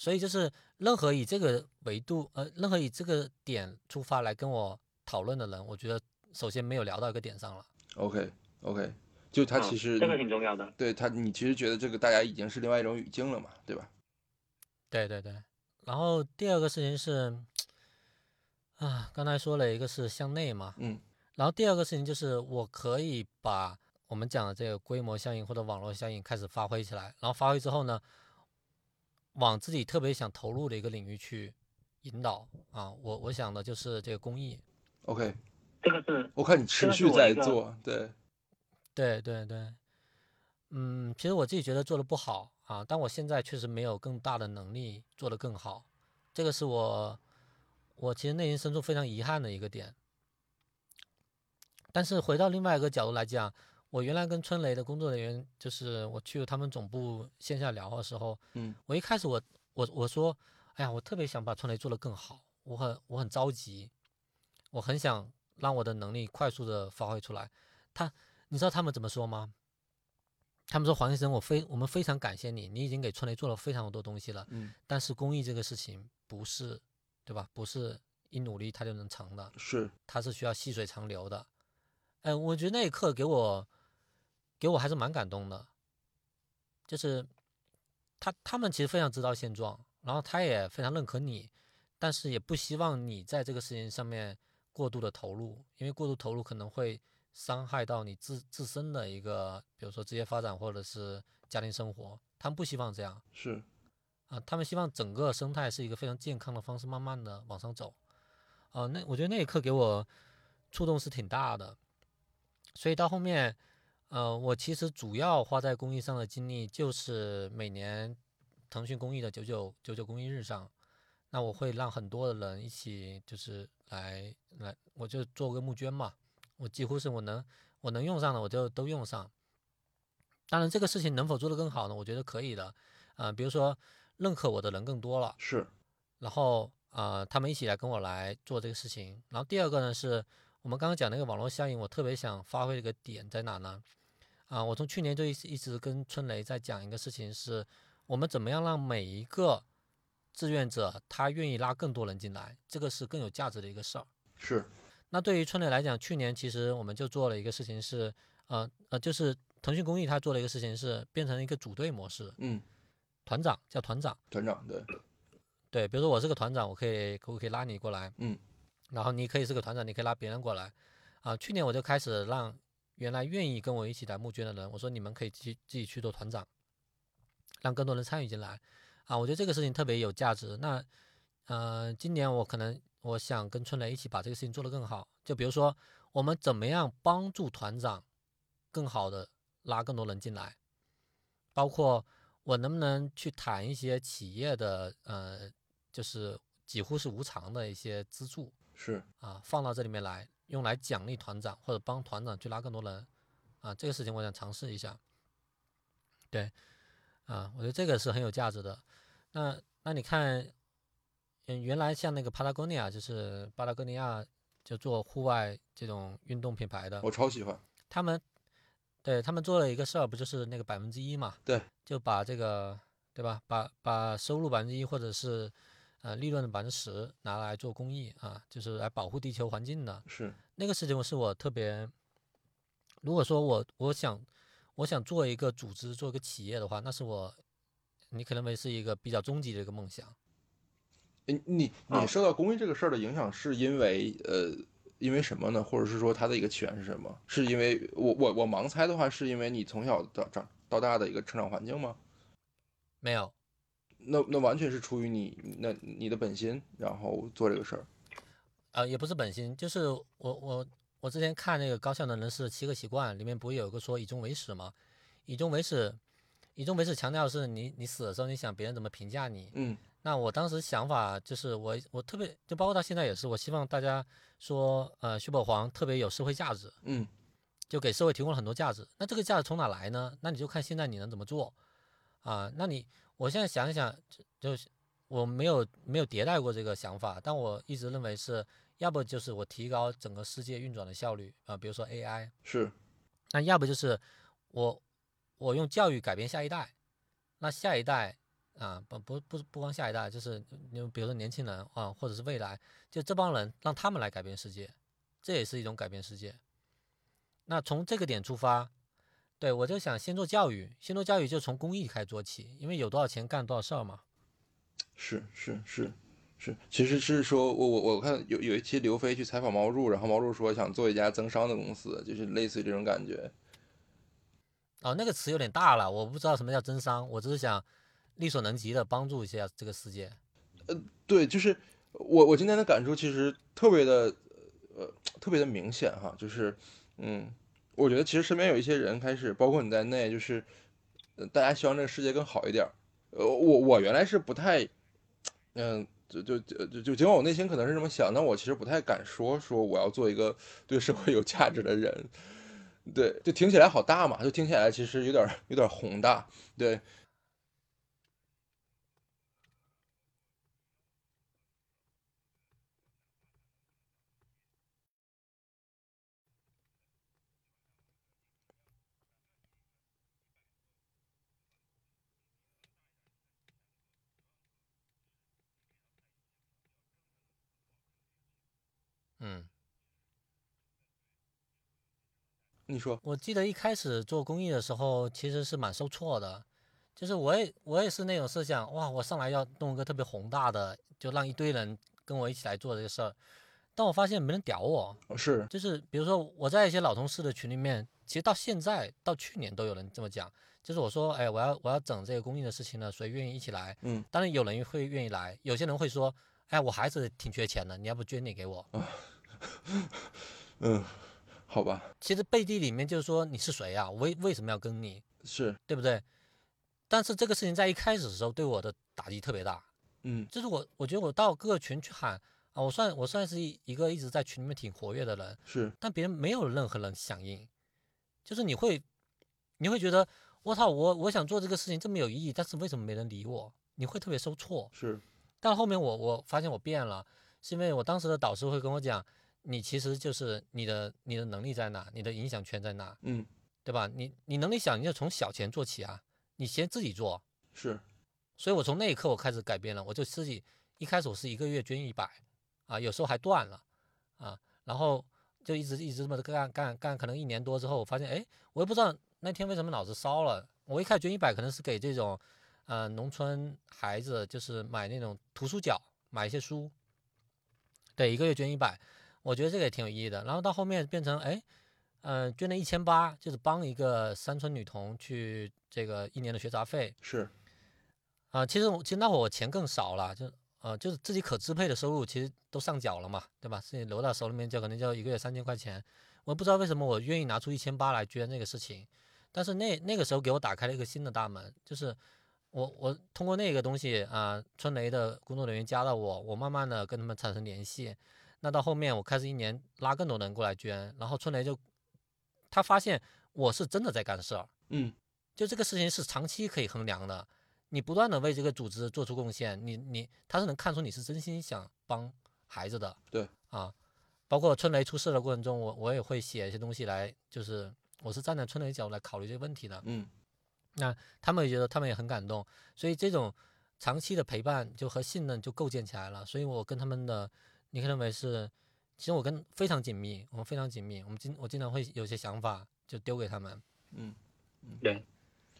[SPEAKER 2] 所以就是任何以这个维度，呃，任何以这个点出发来跟我。讨论的人，我觉得首先没有聊到一个点上了。
[SPEAKER 1] OK，OK，就他其实
[SPEAKER 3] 这个挺重要的。
[SPEAKER 1] 对他，你其实觉得这个大家已经是另外一种语境了嘛，对吧？
[SPEAKER 2] 对对对。然后第二个事情是，啊，刚才说了一个是向内嘛，
[SPEAKER 1] 嗯。
[SPEAKER 2] 然后第二个事情就是我可以把我们讲的这个规模效应或者网络效应开始发挥起来，然后发挥之后呢，往自己特别想投入的一个领域去引导啊。我我想的就是这个公益。
[SPEAKER 1] OK，
[SPEAKER 3] 这个是
[SPEAKER 1] 我看你持续在做，对，
[SPEAKER 2] 对对对，嗯，其实我自己觉得做的不好啊，但我现在确实没有更大的能力做得更好，这个是我我其实内心深处非常遗憾的一个点。但是回到另外一个角度来讲，我原来跟春雷的工作人员，就是我去他们总部线下聊的时候，
[SPEAKER 1] 嗯，
[SPEAKER 2] 我一开始我我我说，哎呀，我特别想把春雷做得更好，我很我很着急。我很想让我的能力快速的发挥出来，他，你知道他们怎么说吗？他们说黄医生，我非我们非常感谢你，你已经给春雷做了非常多东西了，
[SPEAKER 1] 嗯，
[SPEAKER 2] 但是公益这个事情不是，对吧？不是一努力他就能成的，
[SPEAKER 1] 是，
[SPEAKER 2] 它是需要细水长流的。哎，我觉得那一刻给我，给我还是蛮感动的，就是他他们其实非常知道现状，然后他也非常认可你，但是也不希望你在这个事情上面。过度的投入，因为过度投入可能会伤害到你自自身的一个，比如说职业发展或者是家庭生活，他们不希望这样。
[SPEAKER 1] 是，
[SPEAKER 2] 啊，他们希望整个生态是一个非常健康的方式，慢慢的往上走。啊，那我觉得那一刻给我触动是挺大的。所以到后面，呃，我其实主要花在公益上的精力就是每年腾讯公益的九九九九公益日上，那我会让很多的人一起就是来来，我就做个募捐嘛，我几乎是我能我能用上的我就都用上。当然，这个事情能否做得更好呢？我觉得可以的，啊，比如说认可我的人更多了，
[SPEAKER 1] 是，
[SPEAKER 2] 然后啊，他们一起来跟我来做这个事情。然后第二个呢，是我们刚刚讲那个网络效应，我特别想发挥一个点在哪呢？啊，我从去年就一一直跟春雷在讲一个事情，是我们怎么样让每一个志愿者他愿意拉更多人进来，这个是更有价值的一个事儿。
[SPEAKER 1] 是。
[SPEAKER 2] 那对于春雷来讲，去年其实我们就做了一个事情是，呃呃，就是。腾讯公益他做了一个事情是变成一个组队模式，
[SPEAKER 1] 嗯，
[SPEAKER 2] 团长叫团长，
[SPEAKER 1] 团长对，
[SPEAKER 2] 对，比如说我是个团长，我可以可不可以拉你过来，
[SPEAKER 1] 嗯，
[SPEAKER 2] 然后你可以是个团长，你可以拉别人过来，啊，去年我就开始让原来愿意跟我一起来募捐的人，我说你们可以自己自己去做团长，让更多人参与进来，啊，我觉得这个事情特别有价值。那，呃，今年我可能我想跟春雷一起把这个事情做得更好，就比如说我们怎么样帮助团长更好的。拉更多人进来，包括我能不能去谈一些企业的呃，就是几乎是无偿的一些资助，
[SPEAKER 1] 是
[SPEAKER 2] 啊，放到这里面来，用来奖励团长或者帮团长去拉更多人，啊，这个事情我想尝试一下。对，啊，我觉得这个是很有价值的。那那你看，嗯，原来像那个帕拉戈尼亚，就是巴拉哥尼亚，就做户外这种运动品牌的，
[SPEAKER 1] 我超喜欢
[SPEAKER 2] 他们。对他们做了一个事儿，不就是那个百分之一嘛？
[SPEAKER 1] 对，
[SPEAKER 2] 就把这个，对吧？把把收入百分之一，或者是呃利润的百分之十拿来做公益啊，就是来保护地球环境的。
[SPEAKER 1] 是
[SPEAKER 2] 那个事情，我是我特别。如果说我我想我想做一个组织，做一个企业的话，那是我你可能为是一个比较终极的一个梦想。
[SPEAKER 1] 你你你受到公益这个事儿的影响，是因为呃。因为什么呢？或者是说它的一个起源是什么？是因为我我我盲猜的话，是因为你从小到长到大的一个成长环境吗？
[SPEAKER 2] 没有，
[SPEAKER 1] 那那完全是出于你那你的本心，然后做这个事儿。
[SPEAKER 2] 呃，也不是本心，就是我我我之前看那个高效能人士七个习惯里面不是有个说以终为始吗？以终为始，以终为始强调是你你死的时候你想别人怎么评价你？
[SPEAKER 1] 嗯。
[SPEAKER 2] 那我当时想法就是我我特别就包括到现在也是，我希望大家说呃徐宝煌特别有社会价值，
[SPEAKER 1] 嗯，
[SPEAKER 2] 就给社会提供了很多价值。那这个价值从哪来呢？那你就看现在你能怎么做啊？那你我现在想一想，就是我没有没有迭代过这个想法，但我一直认为是要不就是我提高整个世界运转的效率啊，比如说 AI
[SPEAKER 1] 是，
[SPEAKER 2] 那要不就是我我用教育改变下一代，那下一代。啊，不不不不光下一代，就是你比如说年轻人啊，或者是未来，就这帮人让他们来改变世界，这也是一种改变世界。那从这个点出发，对我就想先做教育，先做教育就从公益开始做起，因为有多少钱干多少事儿嘛。
[SPEAKER 1] 是是是是，其实是说我我我看有有一期刘飞去采访毛柱，然后毛柱说想做一家增商的公司，就是类似于这种感觉。
[SPEAKER 2] 哦，那个词有点大了，我不知道什么叫增商，我只是想。力所能及的帮助一下这个世界，
[SPEAKER 1] 呃，对，就是我我今天的感触其实特别的，呃，特别的明显哈，就是，嗯，我觉得其实身边有一些人开始，包括你在内，就是，大家希望这个世界更好一点，呃，我我原来是不太，嗯，就就就就尽管我内心可能是这么想，但我其实不太敢说说我要做一个对社会有价值的人，对，就听起来好大嘛，就听起来其实有点有点宏大，对。你说，
[SPEAKER 2] 我记得一开始做公益的时候，其实是蛮受挫的，就是我也我也是那种设想，哇，我上来要弄一个特别宏大的，就让一堆人跟我一起来做这个事儿，但我发现没人屌我，
[SPEAKER 1] 是，
[SPEAKER 2] 就是比如说我在一些老同事的群里面，其实到现在到去年都有人这么讲，就是我说，哎，我要我要整这个公益的事情了，谁愿意一起来？
[SPEAKER 1] 嗯，
[SPEAKER 2] 当然有人会愿意来，有些人会说，哎，我还是挺缺钱的，你要不捐点给我？
[SPEAKER 1] 嗯，好吧，
[SPEAKER 2] 其实背地里面就是说你是谁啊？我为为什么要跟你，
[SPEAKER 1] 是，
[SPEAKER 2] 对不对？但是这个事情在一开始的时候对我的打击特别大，
[SPEAKER 1] 嗯
[SPEAKER 2] 就是我我觉得我到各个群去喊啊，我算我算是一一个一直在群里面挺活跃的人，
[SPEAKER 1] 是，
[SPEAKER 2] 但别人没有任何人响应，就是你会你会觉得我操，我我想做这个事情这么有意义，但是为什么没人理我？你会特别受挫。
[SPEAKER 1] 是，
[SPEAKER 2] 但后面我我发现我变了，是因为我当时的导师会跟我讲，你其实就是你的你的能力在哪，你的影响圈在哪，
[SPEAKER 1] 嗯
[SPEAKER 2] 对吧？你你能力小，你就从小钱做起啊，你先自己做。
[SPEAKER 1] 是，
[SPEAKER 2] 所以我从那一刻我开始改变了，我就自己一开始我是一个月捐一百啊，有时候还断了啊，然后就一直一直这么干干干，可能一年多之后，我发现哎，我也不知道那天为什么脑子烧了。我一开始捐一百，可能是给这种呃农村孩子，就是买那种图书角，买一些书，对，一个月捐一百，我觉得这个也挺有意义的。然后到后面变成哎，嗯、捐了一千八，就是帮一个山村女童去这个一年的学杂费。
[SPEAKER 1] 是，
[SPEAKER 2] 啊、其实我其实那会儿我钱更少了，就呃就是自己可支配的收入其实都上缴了嘛，对吧？自己留到手里面就可能就一个月三千块钱，我不知道为什么我愿意拿出一千八来捐那个事情，但是那那个时候给我打开了一个新的大门，就是我我通过那个东西啊、春雷的工作人员加到我，我慢慢的跟他们产生联系，那到后面我开始一年拉更多人过来捐，然后春雷就他发现我是真的在干事儿，
[SPEAKER 1] 嗯
[SPEAKER 2] 就这个事情是长期可以衡量的，你不断的为这个组织做出贡献，你你他是能看出你是真心想帮孩子的。
[SPEAKER 1] 对
[SPEAKER 2] 啊，包括春雷出事的过程中，我我也会写一些东西来，就是我是站在春雷角度来考虑这个问题的。
[SPEAKER 1] 嗯那
[SPEAKER 2] 他们也觉得他们也很感动，所以这种长期的陪伴就和信任就构建起来了。所以我跟他们的，你可以认为是，其实我跟非常紧密，我们非常紧密，我们经我经常会有些想法就丢给他们。
[SPEAKER 1] 嗯，
[SPEAKER 3] 对，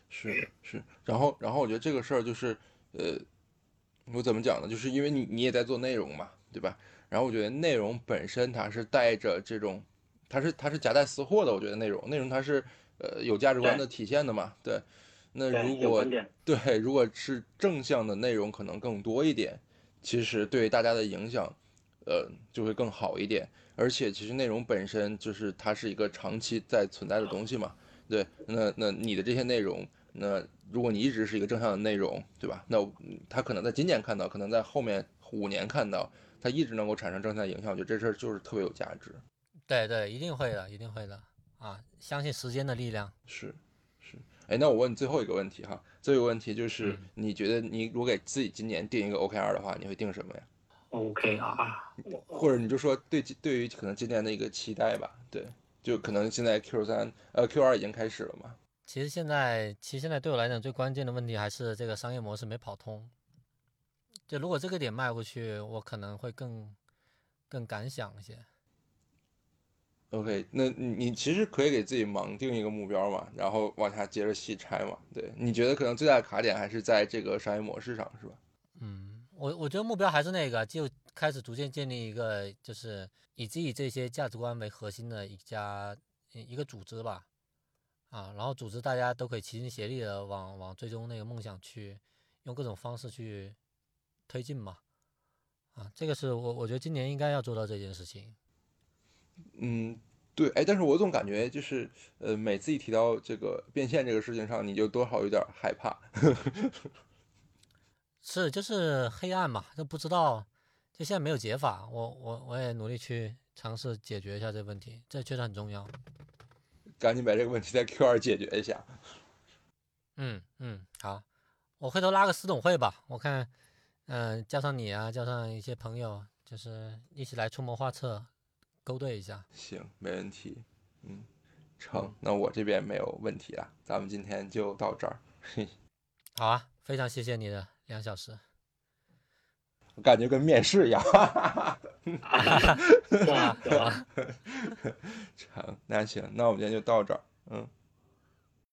[SPEAKER 1] 是是，然后然后我觉得这个事儿就是，呃，我怎么讲呢？就是因为你你也在做内容嘛，对吧？然后我觉得内容本身它是带着这种，它是它是夹带私货的。我觉得内容内容它是呃有价值观的体现的嘛，对。那，如果对，如果是正向的内容可能更多一点，其实对大家的影响，呃，就会更好一点。而且其实内容本身就是它是一个长期在存在的东西嘛，对。那那你的这些内容，那如果你一直是一个正向的内容，对吧？那嗯他可能在今年看到，可能在后面五年看到，它一直能够产生正向影响，我觉得这事儿就是特别有价值。
[SPEAKER 2] 对对，一定会的，一定会的啊！相信时间的力量。
[SPEAKER 1] 是是，哎，那我问你最后一个问题哈，最后一个问题就是，
[SPEAKER 3] 嗯
[SPEAKER 1] 你觉得你如果给自己今年定一个 OKR 的话，你会定什么呀？
[SPEAKER 3] OK 啊，
[SPEAKER 1] 或者你就说对对于可能今年的一个期待吧，对，就可能现在 Q 三呃 Q 二已经开始了嘛，
[SPEAKER 2] 其实现在，其实现在对我来讲最关键的问题还是这个商业模式没跑通。就如果这个点迈过去，我可能会更更敢想一些。
[SPEAKER 1] OK，那你你其实可以给自己盲定一个目标嘛，然后往下接着细拆嘛。对，你觉得可能最大的卡点还是在这个商业模式上，是吧？
[SPEAKER 2] 嗯，我我觉得目标还是那个，就开始逐渐建立一个就是以自己这些价值观为核心的一家一个组织吧，啊，然后组织大家都可以齐心协力的往往最终那个梦想去用各种方式去推进嘛，啊，这个是我我觉得今年应该要做到这件事情。
[SPEAKER 1] 嗯，对，哎，但是我总感觉就是呃，每次一提到这个变现这个事情上，你就多少有点害怕。
[SPEAKER 2] 是，就是黑暗嘛，就不知道，就现在没有解法，我我我也努力去尝试解决一下这个问题，这确实很重要。
[SPEAKER 1] 赶紧把这个问题在 Q 二解决一下。
[SPEAKER 2] 嗯嗯，好，我回头拉个私董会吧，我看，嗯、叫上你啊，叫上一些朋友，就是一起来出谋划策，勾兑一下。
[SPEAKER 1] 行，没问题。嗯，成，那我这边没有问题了，咱们今天就到这儿。嘿，
[SPEAKER 2] 好啊，非常谢谢你的两小时。
[SPEAKER 1] 我感觉跟面试一样。
[SPEAKER 3] 哈哈哈哈哈？
[SPEAKER 1] 成，那行，那我们今天就到这儿。嗯。